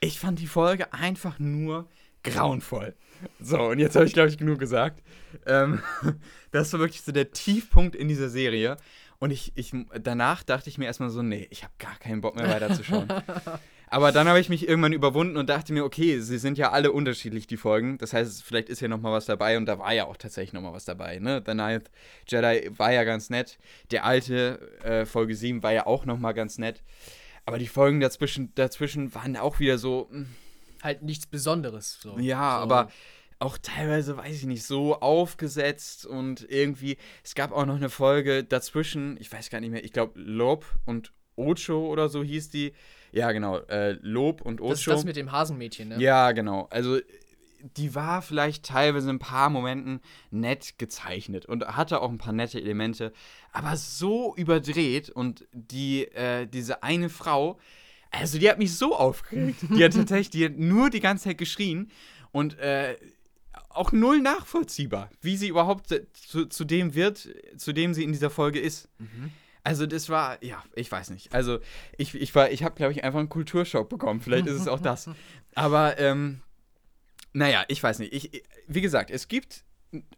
Ich fand die Folge einfach nur grauenvoll. So, und jetzt habe ich, glaube ich, genug gesagt. Ähm, das war wirklich so der Tiefpunkt in dieser Serie. Und ich, ich, danach dachte ich mir erstmal so, nee, ich habe gar keinen Bock mehr weiterzuschauen. Aber dann habe ich mich irgendwann überwunden und dachte mir, okay, sie sind ja alle unterschiedlich, die Folgen. Das heißt, vielleicht ist ja noch mal was dabei und da war ja auch tatsächlich noch mal was dabei. Ne? The Ninth Jedi war ja ganz nett. Der alte äh, Folge 7 war ja auch noch mal ganz nett. Aber die Folgen dazwischen, dazwischen waren auch wieder so... Mh. Halt nichts Besonderes. So. Ja, so. aber auch teilweise, weiß ich nicht, so aufgesetzt und irgendwie, es gab auch noch eine Folge dazwischen, ich weiß gar nicht mehr, ich glaube Lob und Ocho oder so hieß die, ja, genau. Äh, Lob und Ocho. Das ist das mit dem Hasenmädchen, ne? Ja, genau. Also, die war vielleicht teilweise in ein paar Momenten nett gezeichnet und hatte auch ein paar nette Elemente, aber so überdreht und die, äh, diese eine Frau, also die hat mich so aufgeregt. Die hat tatsächlich, die hat nur die ganze Zeit geschrien und äh, auch null nachvollziehbar, wie sie überhaupt zu, zu dem wird, zu dem sie in dieser Folge ist. Mhm. Also das war, ja, ich weiß nicht. Also ich, ich war, ich habe, glaube ich, einfach einen Kulturschock bekommen. Vielleicht ist es auch das. Aber, ähm, naja, ich weiß nicht. Ich, wie gesagt, es gibt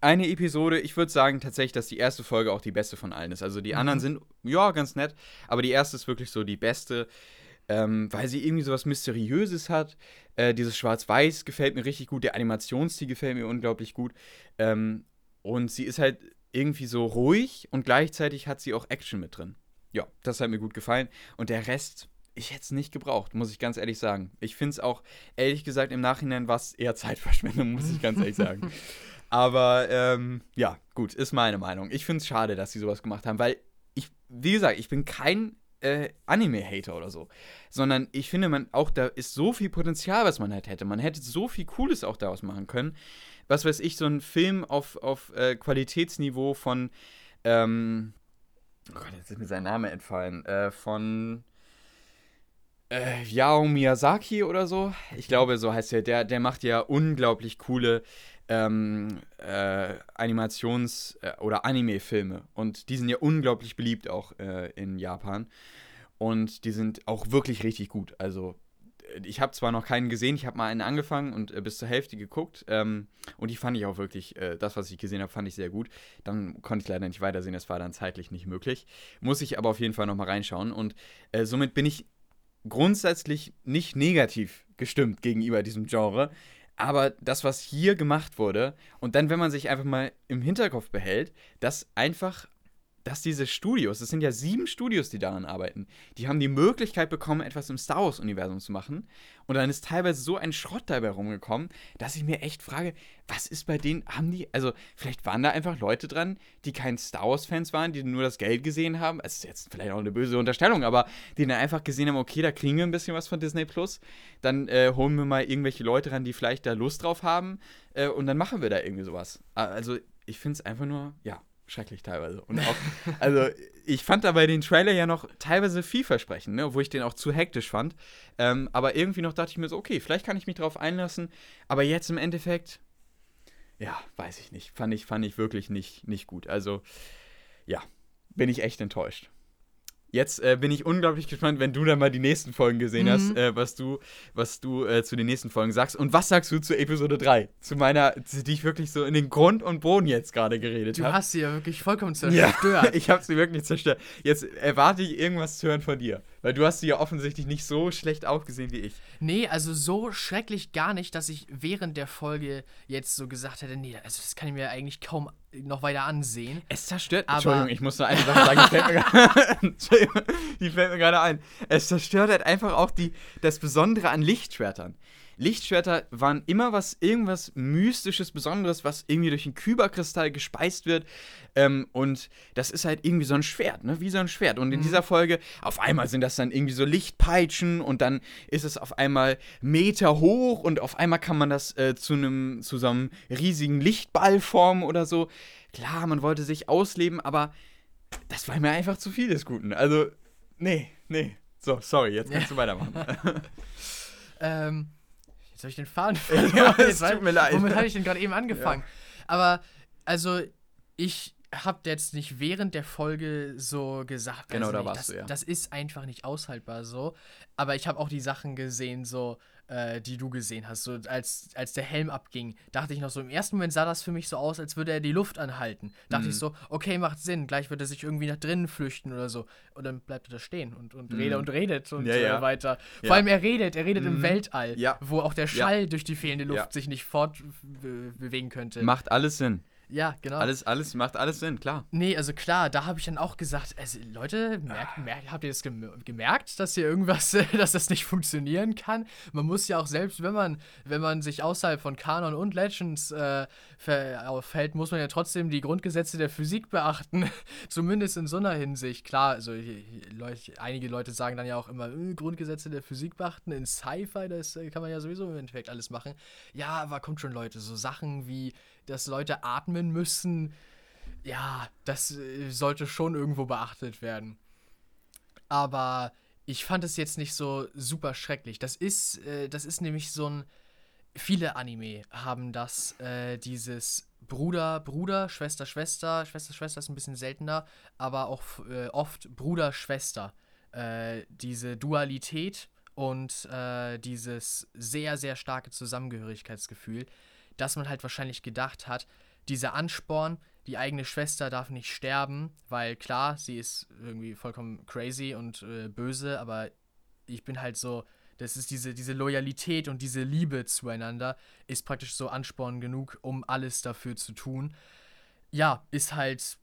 eine Episode, ich würde sagen tatsächlich, dass die erste Folge auch die beste von allen ist. Also die anderen mhm. sind, ja, ganz nett, aber die erste ist wirklich so die beste, ähm, weil sie irgendwie so was Mysteriöses hat. Äh, dieses Schwarz-Weiß gefällt mir richtig gut, der Animationsstil gefällt mir unglaublich gut. Ähm, und sie ist halt irgendwie so ruhig und gleichzeitig hat sie auch Action mit drin. Ja, das hat mir gut gefallen. Und der Rest, ich hätte es nicht gebraucht, muss ich ganz ehrlich sagen. Ich finde es auch, ehrlich gesagt, im Nachhinein war es eher Zeitverschwendung, muss ich ganz ehrlich sagen. Aber ähm, ja, gut, ist meine Meinung. Ich finde es schade, dass sie sowas gemacht haben, weil ich, wie gesagt, ich bin kein äh, Anime-Hater oder so, sondern ich finde, man auch da ist so viel Potenzial, was man halt hätte. Man hätte so viel Cooles auch daraus machen können was weiß ich, so ein Film auf, auf äh, Qualitätsniveau von, ähm, oh Gott, jetzt ist mir sein Name entfallen, äh, von, äh, Yao Miyazaki oder so. Ich glaube, so heißt er. Der, der macht ja unglaublich coole ähm, äh, Animations- äh, oder Anime-Filme. Und die sind ja unglaublich beliebt auch äh, in Japan. Und die sind auch wirklich richtig gut. Also, äh, ich habe zwar noch keinen gesehen, ich habe mal einen angefangen und äh, bis zur Hälfte geguckt. Ähm, und die fand ich auch wirklich, äh, das, was ich gesehen habe, fand ich sehr gut. Dann konnte ich leider nicht weitersehen, das war dann zeitlich nicht möglich. Muss ich aber auf jeden Fall nochmal reinschauen. Und somit bin ich grundsätzlich nicht negativ gestimmt gegenüber diesem Genre. Aber das, was hier gemacht wurde, und dann, wenn man sich einfach mal im Hinterkopf behält, dass einfach dass diese Studios, es sind ja sieben Studios, die daran arbeiten, die haben die Möglichkeit bekommen, etwas im Star Wars-Universum zu machen. Und dann ist teilweise so ein Schrott dabei rumgekommen, dass ich mir echt frage, was ist bei denen, haben die, also vielleicht waren da einfach Leute dran, die kein Star Wars-Fans waren, die nur das Geld gesehen haben. Es ist jetzt vielleicht auch eine böse Unterstellung, aber die dann einfach gesehen haben, okay, da kriegen wir ein bisschen was von Disney Plus. Dann äh, holen wir mal irgendwelche Leute ran, die vielleicht da Lust drauf haben. Äh, und dann machen wir da irgendwie sowas. Also ich finde es einfach nur, ja, schrecklich teilweise. Und auch, also ich fand dabei den Trailer ja noch teilweise vielversprechend, ne? obwohl ich den auch zu hektisch fand. Ähm, aber irgendwie noch dachte ich mir so, okay, vielleicht kann ich mich darauf einlassen. Aber jetzt im Endeffekt, ja, weiß ich nicht. Fand ich, fand ich wirklich nicht, nicht gut. Also, ja, bin ich echt enttäuscht. Jetzt äh, bin ich unglaublich gespannt, wenn du dann mal die nächsten Folgen gesehen mhm. hast, äh, was du, was du äh, zu den nächsten Folgen sagst. Und was sagst du zu Episode 3? Zu meiner, die ich wirklich so in den Grund und Boden jetzt gerade geredet habe. Du hast sie ja wirklich vollkommen zerstört. Ja, ich habe sie wirklich zerstört. Jetzt erwarte ich irgendwas zu hören von dir. Weil du hast sie ja offensichtlich nicht so schlecht aufgesehen wie ich. Nee, also so schrecklich gar nicht, dass ich während der Folge jetzt so gesagt hätte, nee, also das kann ich mir eigentlich kaum noch weiter ansehen. Es zerstört. Aber Entschuldigung, ich muss nur eine Sache sagen, die fällt, mir, die fällt mir gerade ein. Es zerstört halt einfach auch die, das Besondere an Lichtschwertern. Lichtschwerter waren immer was, irgendwas Mystisches, Besonderes, was irgendwie durch einen Kyberkristall gespeist wird. Ähm, und das ist halt irgendwie so ein Schwert, ne? Wie so ein Schwert. Und in mhm. dieser Folge, auf einmal sind das dann irgendwie so Lichtpeitschen und dann ist es auf einmal Meter hoch und auf einmal kann man das äh, zu einem, zu so einem riesigen Lichtball formen oder so. Klar, man wollte sich ausleben, aber das war mir einfach zu viel des Guten. Also, nee, nee. So, sorry, jetzt kannst du weitermachen. ähm, Jetzt habe ich den Faden verloren. Ja, es tut mir leid. Womit habe ich denn gerade eben angefangen? Ja. Aber, also, ich habe jetzt nicht während der Folge so gesagt, genau, also da warst das, du, ja. Das ist einfach nicht aushaltbar so. Aber ich habe auch die Sachen gesehen, so, äh, die du gesehen hast. So, als, als der Helm abging, dachte ich noch so, im ersten Moment sah das für mich so aus, als würde er die Luft anhalten. Dachte mhm. ich so, okay, macht Sinn, gleich wird er sich irgendwie nach drinnen flüchten oder so. Und dann bleibt er da stehen und, und mhm. redet und redet und ja, ja. Äh, weiter. Vor allem er redet, er redet mhm. im Weltall, wo auch der Schall durch die fehlende Luft sich nicht fortbewegen könnte. Macht alles Sinn. Ja, genau. Alles, alles, macht alles Sinn, klar. Nee, also klar, da habe ich dann auch gesagt, also, Leute, merkt, merkt, habt ihr das gemerkt, dass hier irgendwas, dass das nicht funktionieren kann? Man muss ja auch selbst, wenn man, wenn man sich außerhalb von Kanon und Legends äh, aufhält, muss man ja trotzdem die Grundgesetze der Physik beachten. Zumindest in so einer Hinsicht. Klar, also Leute, einige Leute sagen dann ja auch immer, äh, Grundgesetze der Physik beachten. In Sci-Fi, das äh, kann man ja sowieso im Endeffekt alles machen. Ja, aber kommt schon, Leute, so Sachen wie dass Leute atmen müssen, ja, das äh, sollte schon irgendwo beachtet werden. Aber ich fand es jetzt nicht so super schrecklich. Das ist, äh, das ist nämlich so ein. Viele Anime haben das, äh, dieses Bruder, Bruder, Schwester, Schwester. Schwester, Schwester ist ein bisschen seltener, aber auch äh, oft Bruder, Schwester. Äh, diese Dualität und äh, dieses sehr, sehr starke Zusammengehörigkeitsgefühl dass man halt wahrscheinlich gedacht hat, dieser Ansporn, die eigene Schwester darf nicht sterben, weil klar, sie ist irgendwie vollkommen crazy und äh, böse, aber ich bin halt so, das ist diese, diese Loyalität und diese Liebe zueinander, ist praktisch so Ansporn genug, um alles dafür zu tun. Ja, ist halt,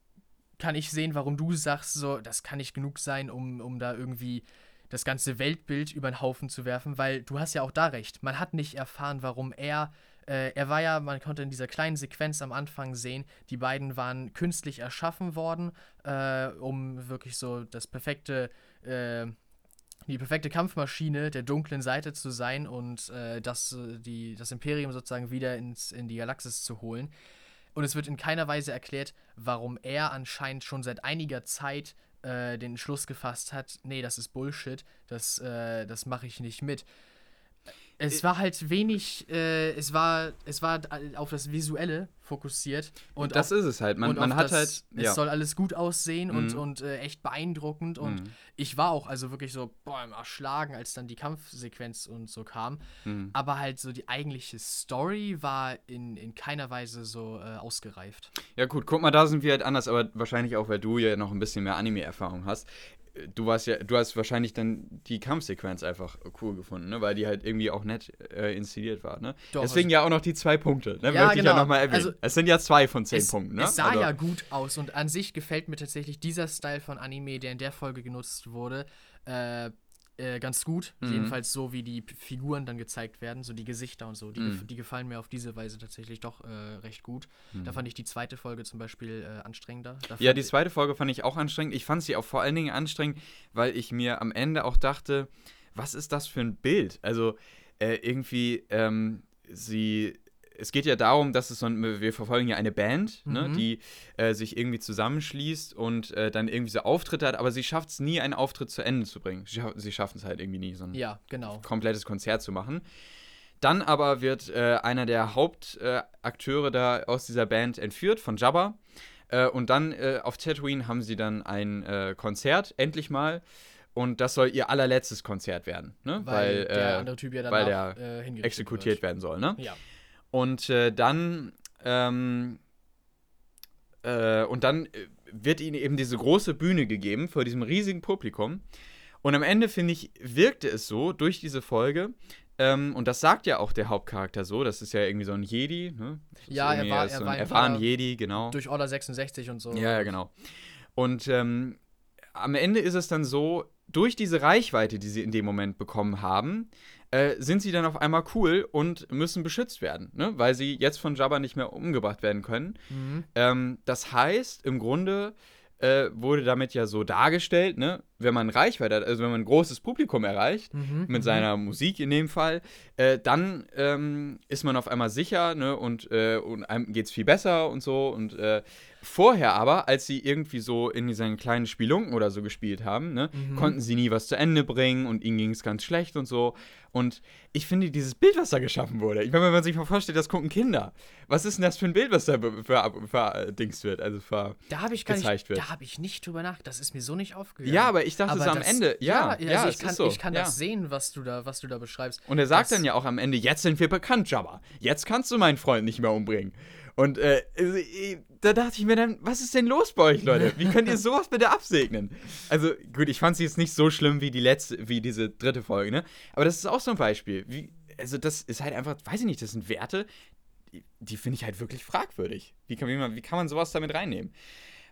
kann ich sehen, warum du sagst, so, das kann nicht genug sein, um, um da irgendwie das ganze Weltbild über den Haufen zu werfen, weil du hast ja auch da recht. Man hat nicht erfahren, warum er äh, er war ja, man konnte in dieser kleinen Sequenz am Anfang sehen, die beiden waren künstlich erschaffen worden, äh, um wirklich so das perfekte, äh, die perfekte Kampfmaschine der dunklen Seite zu sein und äh, das, äh, die, das Imperium sozusagen wieder ins, in die Galaxis zu holen. Und es wird in keiner Weise erklärt, warum er anscheinend schon seit einiger Zeit äh, den Entschluss gefasst hat, nee, das ist Bullshit, das, das mache ich nicht mit. Es war halt wenig, äh, es war, es war auf das Visuelle fokussiert. Und das auf, ist es halt. Man, man hat das, halt. Ja. Es soll alles gut aussehen mhm. und, und äh, echt beeindruckend. Und mhm. ich war auch also wirklich so, boah, im Erschlagen, als dann die Kampfsequenz und so kam. Mhm. Aber halt so die eigentliche Story war in, in keiner Weise so äh, ausgereift. Ja, gut, guck mal, da sind wir halt anders, aber wahrscheinlich auch, weil du ja noch ein bisschen mehr Anime-Erfahrung hast du warst ja, du hast wahrscheinlich dann die Kampfsequenz einfach cool gefunden, ne? weil die halt irgendwie auch nett äh, inszeniert war. Ne? Doch, Deswegen also, ja auch noch die zwei Punkte. Ne? Ja, Möchte genau. ich ja nochmal erwähnen. Also, es sind ja zwei von zehn es, Punkten. Ne? Es sah also, ja gut aus und an sich gefällt mir tatsächlich dieser Style von Anime, der in der Folge genutzt wurde. Äh, äh, ganz gut. Mhm. Jedenfalls so, wie die Figuren dann gezeigt werden, so die Gesichter und so. Die, mhm. die gefallen mir auf diese Weise tatsächlich doch äh, recht gut. Mhm. Da fand ich die zweite Folge zum Beispiel äh, anstrengender. ja, die zweite Folge fand ich auch anstrengend. Ich fand sie auch vor allen Dingen anstrengend, weil ich mir am Ende auch dachte, was ist das für ein Bild? Also äh, irgendwie, ähm, sie es geht ja darum, dass es so ein, wir verfolgen ja eine Band, ne, mhm. ne, die äh, sich irgendwie zusammenschließt und äh, dann irgendwie so Auftritte hat, aber sie schafft es nie, einen Auftritt zu Ende zu bringen. Sie, sie schaffen es halt irgendwie nie, so ein ja, genau. komplettes Konzert zu machen. Dann aber wird äh, einer der Hauptakteure da aus dieser Band entführt von Jabba. Äh, und dann äh, auf Tatooine haben sie dann ein äh, Konzert, endlich mal. Und das soll ihr allerletztes Konzert werden, ne? Weil, weil der andere Typ ja danach, weil der exekutiert wird. werden soll, ne? Ja. Und äh, dann ähm, äh, und dann äh, wird ihnen eben diese große Bühne gegeben vor diesem riesigen Publikum. Und am Ende, finde ich, wirkte es so durch diese Folge, ähm, und das sagt ja auch der Hauptcharakter so, das ist ja irgendwie so ein Jedi, ne? Ja, er war, er so ein war erfahren Jedi, genau. Durch Order 66 und so. Ja, ja, genau. Und ähm, am Ende ist es dann so, durch diese Reichweite, die sie in dem Moment bekommen haben, äh, sind sie dann auf einmal cool und müssen beschützt werden, ne? weil sie jetzt von Jabba nicht mehr umgebracht werden können. Mhm. Ähm, das heißt, im Grunde äh, wurde damit ja so dargestellt, ne? Wenn man Reichweite hat, also wenn man ein großes Publikum erreicht, mhm, mit mhm. seiner Musik in dem Fall, äh, dann ähm, ist man auf einmal sicher ne? und, äh, und einem geht es viel besser und so. Und äh, Vorher aber, als sie irgendwie so in diesen kleinen Spielunken oder so gespielt haben, ne, mhm. konnten sie nie was zu Ende bringen und ihnen ging es ganz schlecht und so. Und ich finde dieses Bild, was da geschaffen wurde, ich meine, wenn man sich mal vorstellt, das gucken Kinder. Was ist denn das für ein Bild, was da verdings wird, also ver da ich gar nicht, wird? Da habe ich nicht drüber nachgedacht. Das ist mir so nicht aufgegangen. Ja, aber ich dachte aber so am Ende, ja, ja, also ich kann, so. ich kann ja. das sehen, was du da, was du da beschreibst. Und er sagt dann ja auch am Ende, jetzt sind wir bekannt, Jabba. Jetzt kannst du meinen Freund nicht mehr umbringen. Und äh, äh, da dachte ich mir dann, was ist denn los bei euch, Leute? Wie könnt ihr sowas bitte absegnen? Also, gut, ich fand sie jetzt nicht so schlimm wie die letzte, wie diese dritte Folge, ne? Aber das ist auch so ein Beispiel. Wie, also, das ist halt einfach, weiß ich nicht, das sind Werte, die, die finde ich halt wirklich fragwürdig. Wie kann, wie, man, wie kann man sowas damit reinnehmen?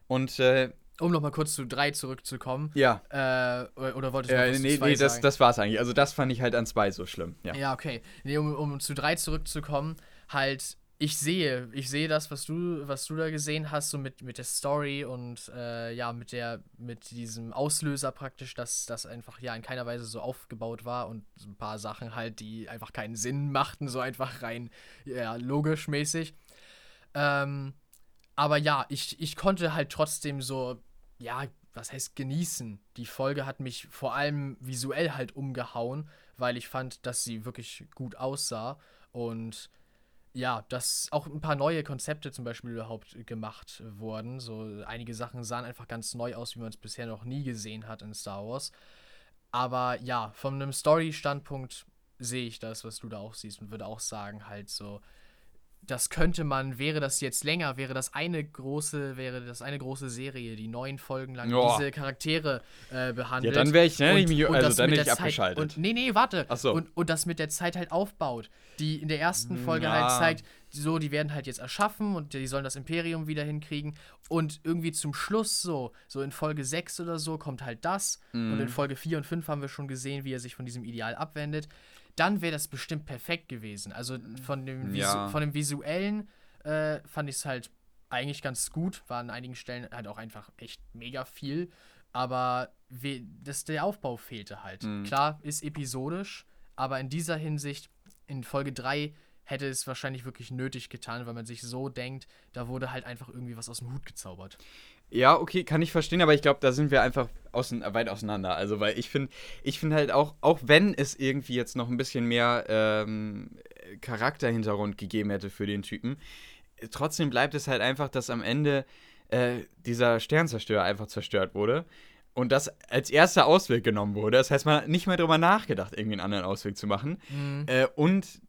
Und, äh, um nochmal kurz zu drei zurückzukommen. Ja. Äh, oder wolltest du noch was nee, zu nee, das, sagen? das war's eigentlich. Also das fand ich halt an zwei so schlimm. Ja, ja okay. Nee, um, um zu drei zurückzukommen, halt ich sehe, ich sehe das, was du, was du da gesehen hast, so mit, mit der Story und äh, ja, mit der, mit diesem Auslöser praktisch, dass das einfach ja in keiner Weise so aufgebaut war und so ein paar Sachen halt, die einfach keinen Sinn machten, so einfach rein ja, logisch mäßig. Ähm, aber ja, ich, ich konnte halt trotzdem so, ja, was heißt genießen? Die Folge hat mich vor allem visuell halt umgehauen, weil ich fand, dass sie wirklich gut aussah und ja, dass auch ein paar neue Konzepte zum Beispiel überhaupt gemacht wurden. So einige Sachen sahen einfach ganz neu aus, wie man es bisher noch nie gesehen hat in Star Wars. Aber ja, von einem Story-Standpunkt sehe ich das, was du da auch siehst und würde auch sagen, halt so, das könnte man, wäre das jetzt länger, wäre das eine große, wäre das eine große Serie, die neun Folgen lang Joa. diese Charaktere äh, behandelt. Ja, dann wäre ich, ne, und, mich, also dann hätte ich abgeschaltet. Und, nee, nee, warte. Ach so. und, und das mit der Zeit halt aufbaut. Die in der ersten Folge halt ja. halt zeigt, so, die werden halt jetzt erschaffen und die sollen das Imperium wieder hinkriegen. Und irgendwie zum Schluss so, so in Folge 6 oder so kommt halt das. Mhm. Und in Folge 4 und 5 haben wir schon gesehen, wie er sich von diesem Ideal abwendet dann wäre das bestimmt perfekt gewesen. Also von dem, Visu ja. von dem visuellen äh, fand ich es halt eigentlich ganz gut. War an einigen Stellen halt auch einfach echt mega viel. Aber das, der Aufbau fehlte halt. Mhm. Klar, ist episodisch, aber in dieser Hinsicht, in Folge 3 hätte es wahrscheinlich wirklich nötig getan, weil man sich so denkt, da wurde halt einfach irgendwie was aus dem Hut gezaubert. Ja, okay, kann ich verstehen, aber ich glaube, da sind wir einfach außen, weit auseinander. Also, weil ich finde, ich finde halt auch, auch wenn es irgendwie jetzt noch ein bisschen mehr ähm, Charakterhintergrund gegeben hätte für den Typen, trotzdem bleibt es halt einfach, dass am Ende äh, dieser Sternzerstörer einfach zerstört wurde und das als erster Ausweg genommen wurde. Das heißt, man hat nicht mehr darüber nachgedacht, irgendwie einen anderen Ausweg zu machen. Mhm. Äh, und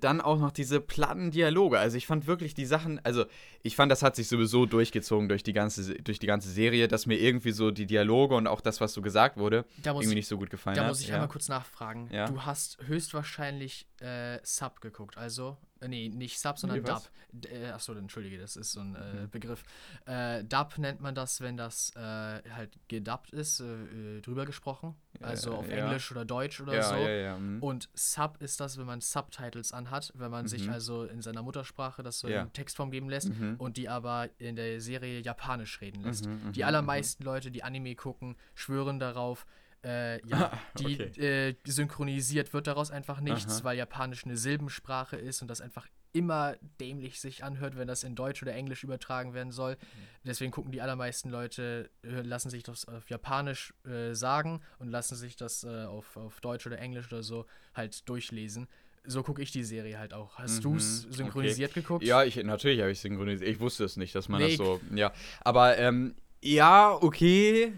dann auch noch diese platten Dialoge. Also ich fand wirklich die Sachen, also ich fand, das hat sich sowieso durchgezogen durch die ganze, durch die ganze Serie, dass mir irgendwie so die Dialoge und auch das, was so gesagt wurde, irgendwie nicht so gut gefallen da hat. Da muss ich ja. einmal kurz nachfragen. Ja. Du hast höchstwahrscheinlich äh, Sub geguckt, also äh, nee, nicht Sub, sondern nee, Dub. Äh, achso, entschuldige, das ist so ein äh, mhm. Begriff. Äh, Dub nennt man das, wenn das äh, halt gedubbt ist, äh, drüber gesprochen. Also auf ja. Englisch oder Deutsch oder ja, so. Mhm. Und Sub ist das, wenn man Subtitles anhat, wenn man mhm. sich also in seiner Muttersprache das so in Textform geben lässt mhm. und die aber in der Serie japanisch reden lässt. Mhm, die mhm, allermeisten Leute, die Anime gucken, schwören darauf, äh, ja, die okay. äh, synchronisiert wird daraus einfach nichts, Aha. weil Japanisch eine Silbensprache ist und das einfach immer dämlich sich anhört, wenn das in Deutsch oder Englisch übertragen werden soll. Mhm. Deswegen gucken die allermeisten Leute, äh, lassen sich das auf Japanisch äh, sagen und lassen sich das äh, auf, auf Deutsch oder Englisch oder so halt durchlesen. So gucke ich die Serie halt auch. Hast mhm, du es synchronisiert okay. geguckt? Ja, ich, natürlich habe ich synchronisiert. Ich wusste es nicht, dass man nee, das so. Ja, aber ähm, ja, okay.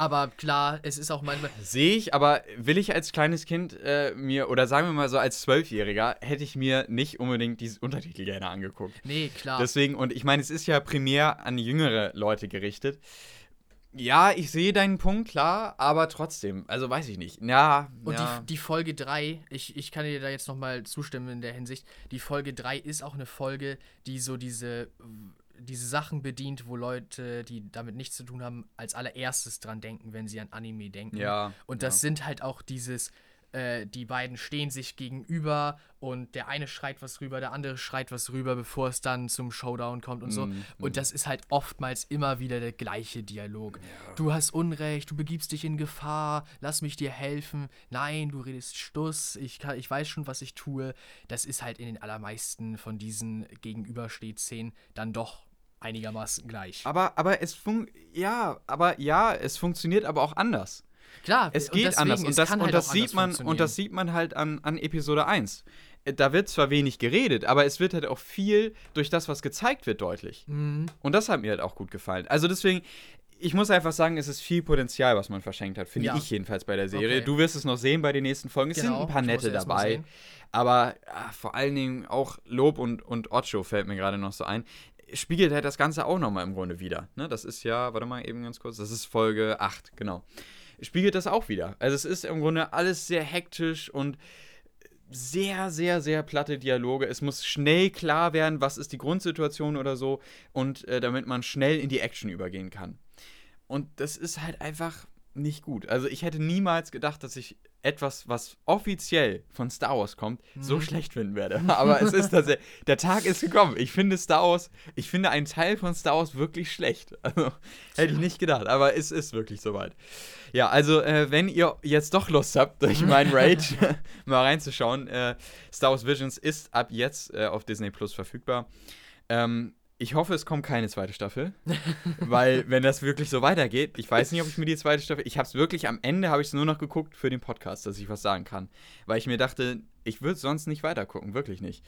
Aber klar, es ist auch manchmal. Sehe ich, aber will ich als kleines Kind äh, mir, oder sagen wir mal so als Zwölfjähriger, hätte ich mir nicht unbedingt diese Untertitel gerne angeguckt. Nee, klar. Deswegen, und ich meine, es ist ja primär an jüngere Leute gerichtet. Ja, ich sehe deinen Punkt, klar, aber trotzdem, also weiß ich nicht. Ja. Und ja. Die, die Folge 3, ich, ich kann dir da jetzt nochmal zustimmen in der Hinsicht, die Folge 3 ist auch eine Folge, die so diese diese Sachen bedient, wo Leute, die damit nichts zu tun haben, als allererstes dran denken, wenn sie an Anime denken. Ja. Und das ja. sind halt auch dieses, äh, die beiden stehen sich gegenüber und der eine schreit was rüber, der andere schreit was rüber, bevor es dann zum Showdown kommt und so. Mm, und das ist halt oftmals immer wieder der gleiche Dialog. Ja. Du hast Unrecht, du begibst dich in Gefahr, lass mich dir helfen. Nein, du redest Stuss, ich, kann, ich weiß schon, was ich tue. Das ist halt in den allermeisten von diesen Gegenübersteht-Szenen dann doch einigermaßen gleich. Aber, aber es fun ja, aber ja, es funktioniert aber auch anders. Klar, es geht deswegen, anders und das, und halt das sieht man und das sieht man halt an, an Episode 1. Äh, da wird zwar wenig geredet, aber es wird halt auch viel durch das, was gezeigt wird, deutlich. Mhm. Und das hat mir halt auch gut gefallen. Also deswegen, ich muss einfach sagen, es ist viel Potenzial, was man verschenkt hat, finde ja. ich jedenfalls bei der Serie. Okay. Du wirst es noch sehen bei den nächsten Folgen. Es genau, sind ein paar nette dabei. Aber ach, vor allen Dingen auch Lob und, und Ocho fällt mir gerade noch so ein spiegelt halt das Ganze auch nochmal im Grunde wieder. Ne? Das ist ja, warte mal eben ganz kurz, das ist Folge 8, genau. Spiegelt das auch wieder. Also es ist im Grunde alles sehr hektisch und sehr, sehr, sehr platte Dialoge. Es muss schnell klar werden, was ist die Grundsituation oder so und äh, damit man schnell in die Action übergehen kann. Und das ist halt einfach nicht gut. Also ich hätte niemals gedacht, dass ich etwas, was offiziell von Star Wars kommt, mhm. so schlecht finden werde. Aber es ist tatsächlich, der Tag ist gekommen. Ich finde Star Wars, ich finde einen Teil von Star Wars wirklich schlecht. Also hätte ich nicht gedacht, aber es ist wirklich soweit. Ja, also äh, wenn ihr jetzt doch Lust habt, durch meinen Rage mal reinzuschauen, äh, Star Wars Visions ist ab jetzt äh, auf Disney Plus verfügbar. Ähm, ich hoffe, es kommt keine zweite Staffel, weil wenn das wirklich so weitergeht, ich weiß nicht, ob ich mir die zweite Staffel, ich habe es wirklich am Ende habe ich es nur noch geguckt für den Podcast, dass ich was sagen kann, weil ich mir dachte, ich würde sonst nicht weitergucken, wirklich nicht.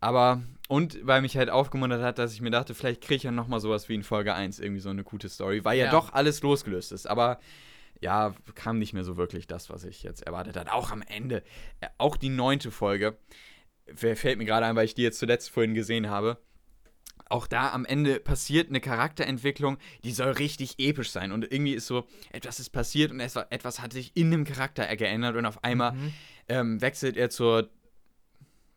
Aber und weil mich halt aufgemuntert hat, dass ich mir dachte, vielleicht kriege ich ja noch mal sowas wie in Folge 1 irgendwie so eine gute Story, weil ja, ja. doch alles losgelöst ist, aber ja, kam nicht mehr so wirklich das, was ich jetzt erwartet hatte. Auch am Ende, äh, auch die neunte Folge, fällt mir gerade ein, weil ich die jetzt zuletzt vorhin gesehen habe auch da am Ende passiert eine Charakterentwicklung, die soll richtig episch sein. Und irgendwie ist so, etwas ist passiert und etwas hat sich in dem Charakter geändert und auf einmal mhm. ähm, wechselt er zur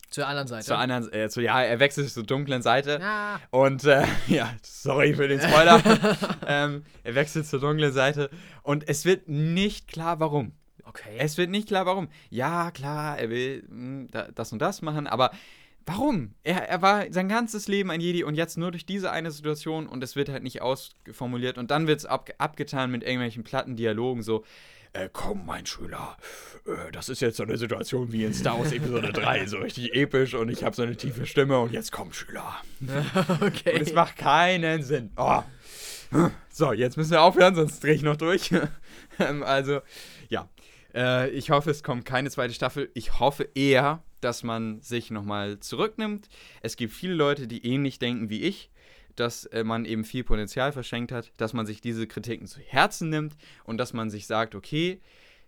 zur anderen Seite. Zur anderen, äh, zu, ja, er wechselt zur dunklen Seite. Ja. Und, äh, ja, sorry für den Spoiler. ähm, er wechselt zur dunklen Seite. Und es wird nicht klar, warum. Okay. Es wird nicht klar, warum. Ja, klar, er will mh, hm, das und das machen, aber Warum? Er, er war sein ganzes Leben ein Jedi und jetzt nur durch diese eine Situation und es wird halt nicht ausformuliert und dann wird es ab, abgetan mit irgendwelchen platten Dialogen so. Äh, komm, mein Schüler, äh, das ist jetzt so eine Situation wie in Star Wars Episode 3, so richtig episch und ich habe so eine tiefe Stimme und jetzt komm, Schüler. okay. Und es macht keinen Sinn. Oh. So, jetzt müssen wir aufhören, sonst drehe ich noch durch. ähm, also. Äh, ich hoffe, es kommt keine zweite Staffel. Ich hoffe eher, dass man sich nochmal zurücknimmt. Es gibt viele Leute, die ähnlich denken wie ich, dass äh, man eben viel Potenzial verschenkt hat, dass man sich diese Kritiken zu Herzen nimmt und dass man sich sagt, okay,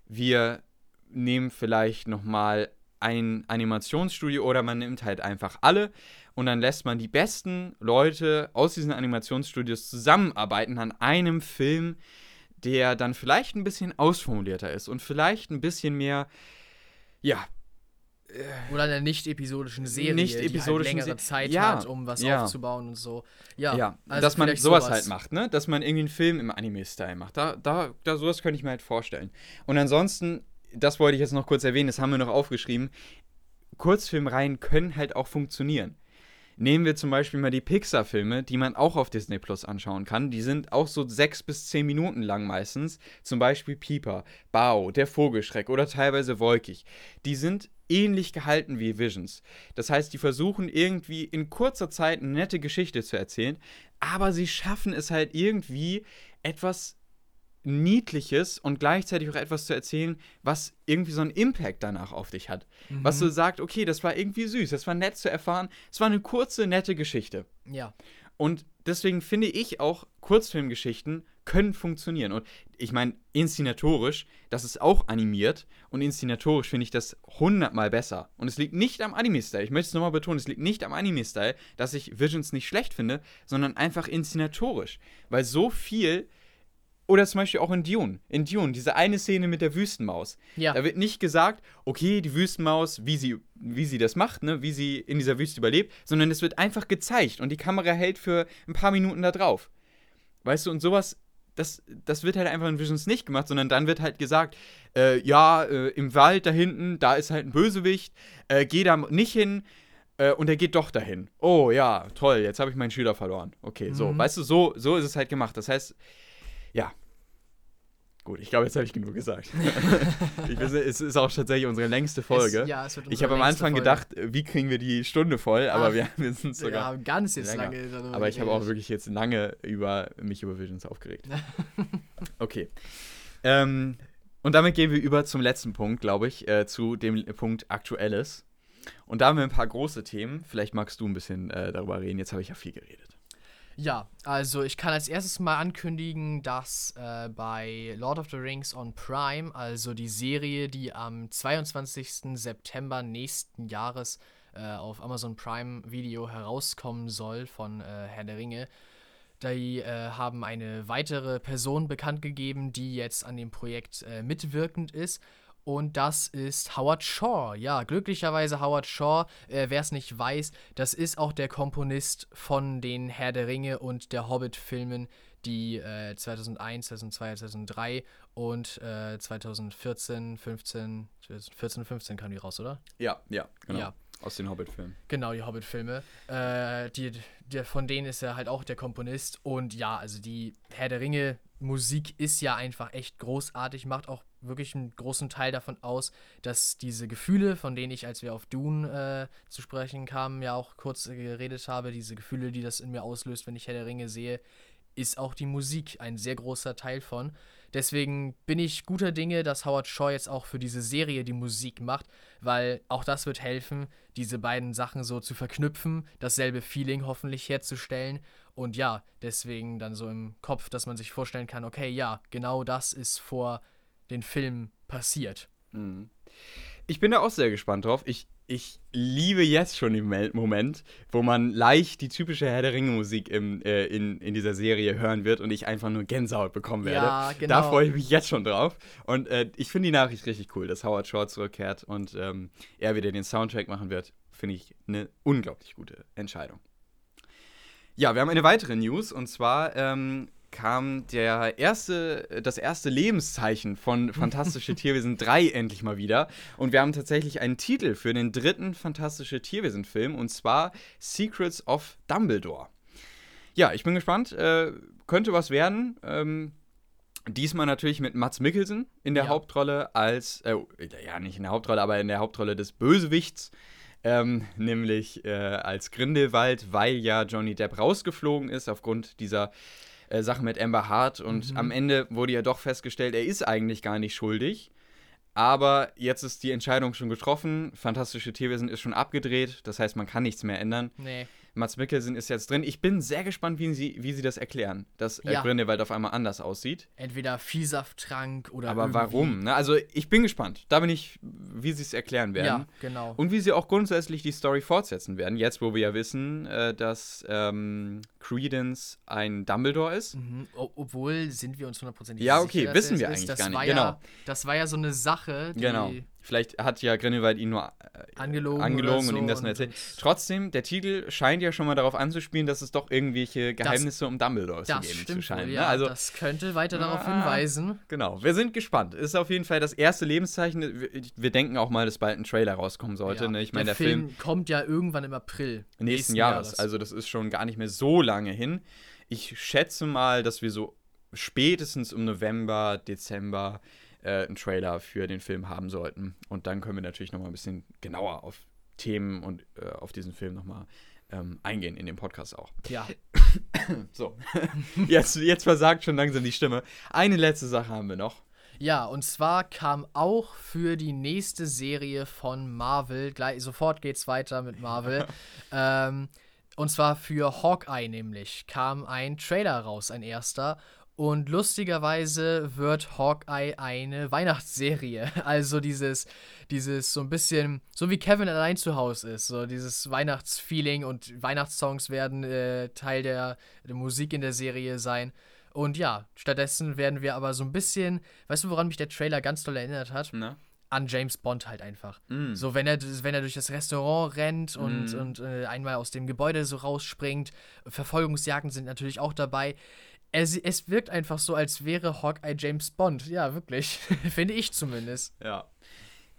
wir nehmen vielleicht nochmal ein Animationsstudio oder man nimmt halt einfach alle und dann lässt man die besten Leute aus diesen Animationsstudios zusammenarbeiten an einem Film, der dann vielleicht ein bisschen ausformulierter ist und vielleicht ein bisschen mehr, ja. Äh, Oder einer nicht-episodischen Serie, nicht die halt längere Zeit ja, hat, um was ja. aufzubauen und so. Ja, ja also dass man sowas, sowas halt macht, ne? Dass man irgendwie einen Film im Anime-Style macht. Da, da, da, sowas könnte ich mir halt vorstellen. Und ansonsten, das wollte ich jetzt noch kurz erwähnen, das haben wir noch aufgeschrieben. Kurzfilmreihen können halt auch funktionieren. Nehmen wir zum Beispiel mal die Pixar-Filme, die man auch auf Disney Plus anschauen kann. Die sind auch so sechs bis zehn Minuten lang meistens. Zum Beispiel Pieper, Bao, Der Vogelschreck oder teilweise Wolkig. Die sind ähnlich gehalten wie Visions. Das heißt, die versuchen irgendwie in kurzer Zeit eine nette Geschichte zu erzählen, aber sie schaffen es halt irgendwie etwas Niedliches und gleichzeitig auch etwas zu erzählen, was irgendwie so einen Impact danach auf dich hat. Mhm. Was du sagst, okay, das war irgendwie süß, das war nett zu erfahren, es war eine kurze, nette Geschichte. Ja. Und deswegen finde ich auch, Kurzfilmgeschichten können funktionieren. Und ich meine, inszenatorisch, das ist auch animiert und inszenatorisch finde ich das hundertmal besser. Und es liegt nicht am Anime-Style. Ich möchte es nochmal betonen, es liegt nicht am Anime-Style, dass ich Visions nicht schlecht finde, sondern einfach inszenatorisch. Weil so viel oder zum Beispiel auch in Dune. In Dune, diese eine Szene mit der Wüstenmaus. Ja. Da wird nicht gesagt, okay, die Wüstenmaus, wie sie, wie sie das macht, ne, wie sie in dieser Wüste überlebt, sondern es wird einfach gezeigt und die Kamera hält für ein paar Minuten da drauf. Weißt du, und sowas, das, das wird halt einfach in Visions nicht gemacht, sondern dann wird halt gesagt, äh, ja, äh, im Wald da hinten, da ist halt ein Bösewicht, äh, geh da nicht hin, äh, und er geht doch dahin. Oh ja, toll, jetzt habe ich meinen Schüler verloren. Okay, so, Mhm. weißt du, so, so ist es halt gemacht. Das heißt, ja. Gut, ich glaube, jetzt habe ich genug gesagt. ich weiß, es ist auch tatsächlich unsere längste Folge. Es, ja, es wird ich unsere habe am Anfang Folge. gedacht, äh, wie kriegen wir die Stunde voll, aber Ach, wir, wir sind Wir sogar. haben ganz jetzt länger. lange darüber Aber ich habe auch wirklich jetzt lange über mich über Visions aufgeregt. Okay. Ähm, und damit gehen wir über zum letzten Punkt, glaube ich, äh, zu dem Punkt Aktuelles. Und da haben wir ein paar große Themen. Vielleicht magst du ein bisschen äh, darüber reden. Jetzt habe ich ja viel geredet. Ja, also ich kann als erstes mal ankündigen, dass äh, bei Lord of the Rings on Prime, also die Serie, die am 22. September nächsten Jahres äh, auf Amazon Prime Video herauskommen soll von äh, Herr der Ringe, die äh, haben eine weitere Person bekannt gegeben, die jetzt an dem Projekt äh, mitwirkend ist. Und das ist Howard Shaw. Ja, glücklicherweise Howard Shaw. Äh, Wer es nicht weiß, das ist auch der Komponist von den Herr der Ringe und der Hobbit-Filmen, die äh, 2001, 2002, 2003 und äh, 2014, 15, 2014, 15 kamen die raus, oder? Ja, ja, genau. Ja. Aus den Hobbit-Filmen. Genau, die Hobbit-Filme. Äh, die, der, von denen ist er halt auch der Komponist. Und ja, also die Herr der Ringe-Musik ist ja einfach echt großartig, macht auch wirklich einen großen Teil davon aus, dass diese Gefühle, von denen ich, als wir auf Dune äh, zu sprechen kamen, ja auch kurz äh, geredet habe, diese Gefühle, die das in mir auslöst, wenn ich Herr der Ringe sehe, ist auch die Musik ein sehr großer Teil von. Deswegen bin ich guter Dinge, dass Howard Shaw jetzt auch für diese Serie die Musik macht, weil auch das wird helfen, diese beiden Sachen so zu verknüpfen, dasselbe Feeling hoffentlich herzustellen. Und ja, deswegen dann so im Kopf, dass man sich vorstellen kann, okay, ja, genau das ist vor den Film passiert. Mhm. Ich bin da auch sehr gespannt drauf. Ich, ich liebe jetzt schon den Moment, wo man leicht die typische Herr der Ringe-Musik äh, in, in dieser Serie hören wird und ich einfach nur Gänsehaut bekommen werde. Ja, Da genau. freue ich mich jetzt schon drauf. Und äh, ich finde die Nachricht richtig cool, dass Howard Shaw zurückkehrt und ähm, er wieder den Soundtrack machen wird. Finde ich eine unglaublich gute Entscheidung. Ja, wir haben eine weitere News und zwar ähm, kam der erste, das erste Lebenszeichen von Fantastische Tierwesen 3 endlich mal wieder. Und wir haben tatsächlich einen Titel für den dritten Fantastische Tierwesen-Film und zwar Secrets of Dumbledore. Ja, ich bin gespannt. Äh, könnte was werden. Ähm, diesmal natürlich mit Mats Mikkelsen in der Ja. Hauptrolle als, äh, ja, nicht in der Hauptrolle, aber in der Hauptrolle des Bösewichts. Ähm, nämlich äh, als Grindelwald, weil ja Johnny Depp rausgeflogen ist aufgrund dieser äh, Sache mit Amber Hart und Mhm. am Ende wurde ja doch festgestellt, er ist eigentlich gar nicht schuldig. Aber jetzt ist die Entscheidung schon getroffen. Fantastische Tierwesen ist schon abgedreht. Das heißt, man kann nichts mehr ändern. Nee. Mats Mikkelsen ist jetzt drin. Ich bin sehr gespannt, wie sie, wie sie das erklären, dass Ja. Grindelwald auf einmal anders aussieht. Entweder Viehsafttrank oder. Aber irgendwie- warum? Ne? Also ich bin gespannt. Da bin ich, wie sie es erklären werden. Ja, genau. Und wie sie auch grundsätzlich die Story fortsetzen werden. Jetzt, wo wir ja wissen, äh, dass ähm, Credence ein Dumbledore ist. Mhm. Obwohl, sind wir uns hundertprozentig Ja, sicher, okay, dass wissen wir eigentlich das gar nicht, War genau. Ja, das war ja so eine Sache, die Genau. Vielleicht hat ja Grindelwald ihn nur äh, angelogen, angelogen oder und ihm das so nur erzählt. Trotzdem, der Titel scheint ja schon mal darauf anzuspielen, dass es doch irgendwelche Geheimnisse um Dumbledore zu Das geben zu scheinen. wohl, ne? ja. Also, das könnte weiter darauf Ah. hinweisen. genau. Wir sind gespannt. Ist auf jeden Fall das erste Lebenszeichen. Wir, wir denken auch mal, dass bald ein Trailer rauskommen sollte. Ja. Ne? Ich meine, der, der, Film, Film, kommt ja irgendwann im April nächsten Jahres. Also das ist schon gar nicht mehr so lange hin. Ich schätze mal, dass wir so spätestens im November, Dezember äh, einen Trailer für den Film haben sollten. Und dann können wir natürlich noch mal ein bisschen genauer auf Themen und äh, auf diesen Film noch mal ähm, eingehen in dem Podcast auch. Ja, So, jetzt, jetzt versagt schon langsam die Stimme. Eine letzte Sache haben wir noch. Ja, und zwar kam auch für die nächste Serie von Marvel, gleich, sofort geht's weiter mit Marvel, ähm, und zwar für Hawkeye nämlich, kam ein Trailer raus, ein erster. Und lustigerweise wird Hawkeye eine Weihnachtsserie. Also dieses, dieses so ein bisschen, so wie Kevin allein zu Hause ist, so dieses Weihnachtsfeeling und Weihnachtssongs werden äh, Teil der, der Musik in der Serie sein. Und ja, stattdessen werden wir aber so ein bisschen, weißt du, woran mich der Trailer ganz doll erinnert hat? Ne? An James Bond halt einfach. Mm. So, wenn er, wenn er durch das Restaurant rennt und, Mhm. und äh, einmal aus dem Gebäude so rausspringt. Verfolgungsjagden sind natürlich auch dabei. Es, es wirkt einfach so, als wäre Hawkeye James Bond. Ja, wirklich. Finde ich zumindest. Ja.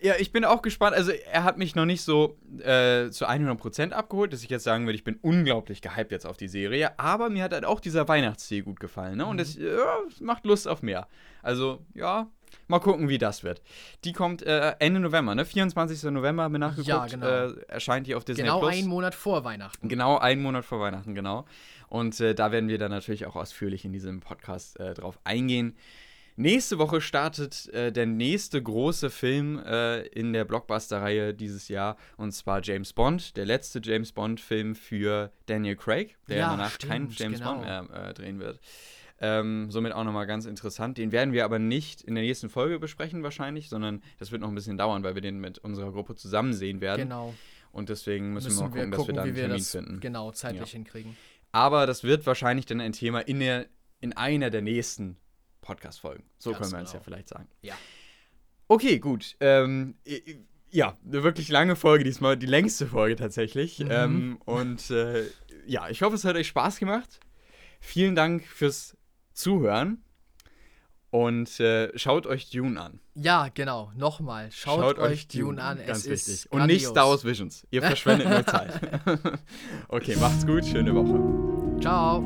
Ja, ich bin auch gespannt. Also, er hat mich noch nicht so äh, zu 100% abgeholt, dass ich jetzt sagen würde, ich bin unglaublich gehypt jetzt auf die Serie. Aber mir hat halt auch dieser Weihnachtsstil gut gefallen. Ne? Und Mhm. es ja, es macht Lust auf mehr. Also, ja, mal gucken, wie das wird. Die kommt äh, Ende November, ne? 24. November haben wir nachgeguckt. Ja, genau. Äh, erscheint die auf Disney Genau Plus. einen Monat vor Weihnachten. Genau einen Monat vor Weihnachten, genau. Und äh, da werden wir dann natürlich auch ausführlich in diesem Podcast äh, drauf eingehen. Nächste Woche startet äh, der nächste große Film äh, in der Blockbuster-Reihe dieses Jahr und zwar James Bond, der letzte James Bond-Film für Daniel Craig, der Ja, danach keinen stimmt, James genau. Bond mehr äh, drehen wird. Ähm, somit auch nochmal ganz interessant. Den werden wir aber nicht in der nächsten Folge besprechen, wahrscheinlich, sondern das wird noch ein bisschen dauern, weil wir den mit unserer Gruppe zusammen sehen werden. Genau. Und deswegen müssen, wir mal gucken, dass wir da wie einen wir Termin das finden. genau zeitlich Ja. hinkriegen. Aber das wird wahrscheinlich dann ein Thema in, der, in einer der nächsten Podcast-Folgen. So Ganz können wir es ja genau. vielleicht sagen. Ja. Okay, gut. Ähm, ja, eine wirklich lange Folge diesmal, die längste Folge tatsächlich. Mhm. Ähm, und äh, ja, ich hoffe, es hat euch Spaß gemacht. Vielen Dank fürs Zuhören. Und äh, schaut euch Dune an. Ja, genau. Nochmal. Schaut, euch Dune an. Ganz es wichtig. ist Und nicht grandios. Star Wars Visions. Ihr verschwendet nur Zeit. okay, macht's gut. Schöne Woche. Ciao.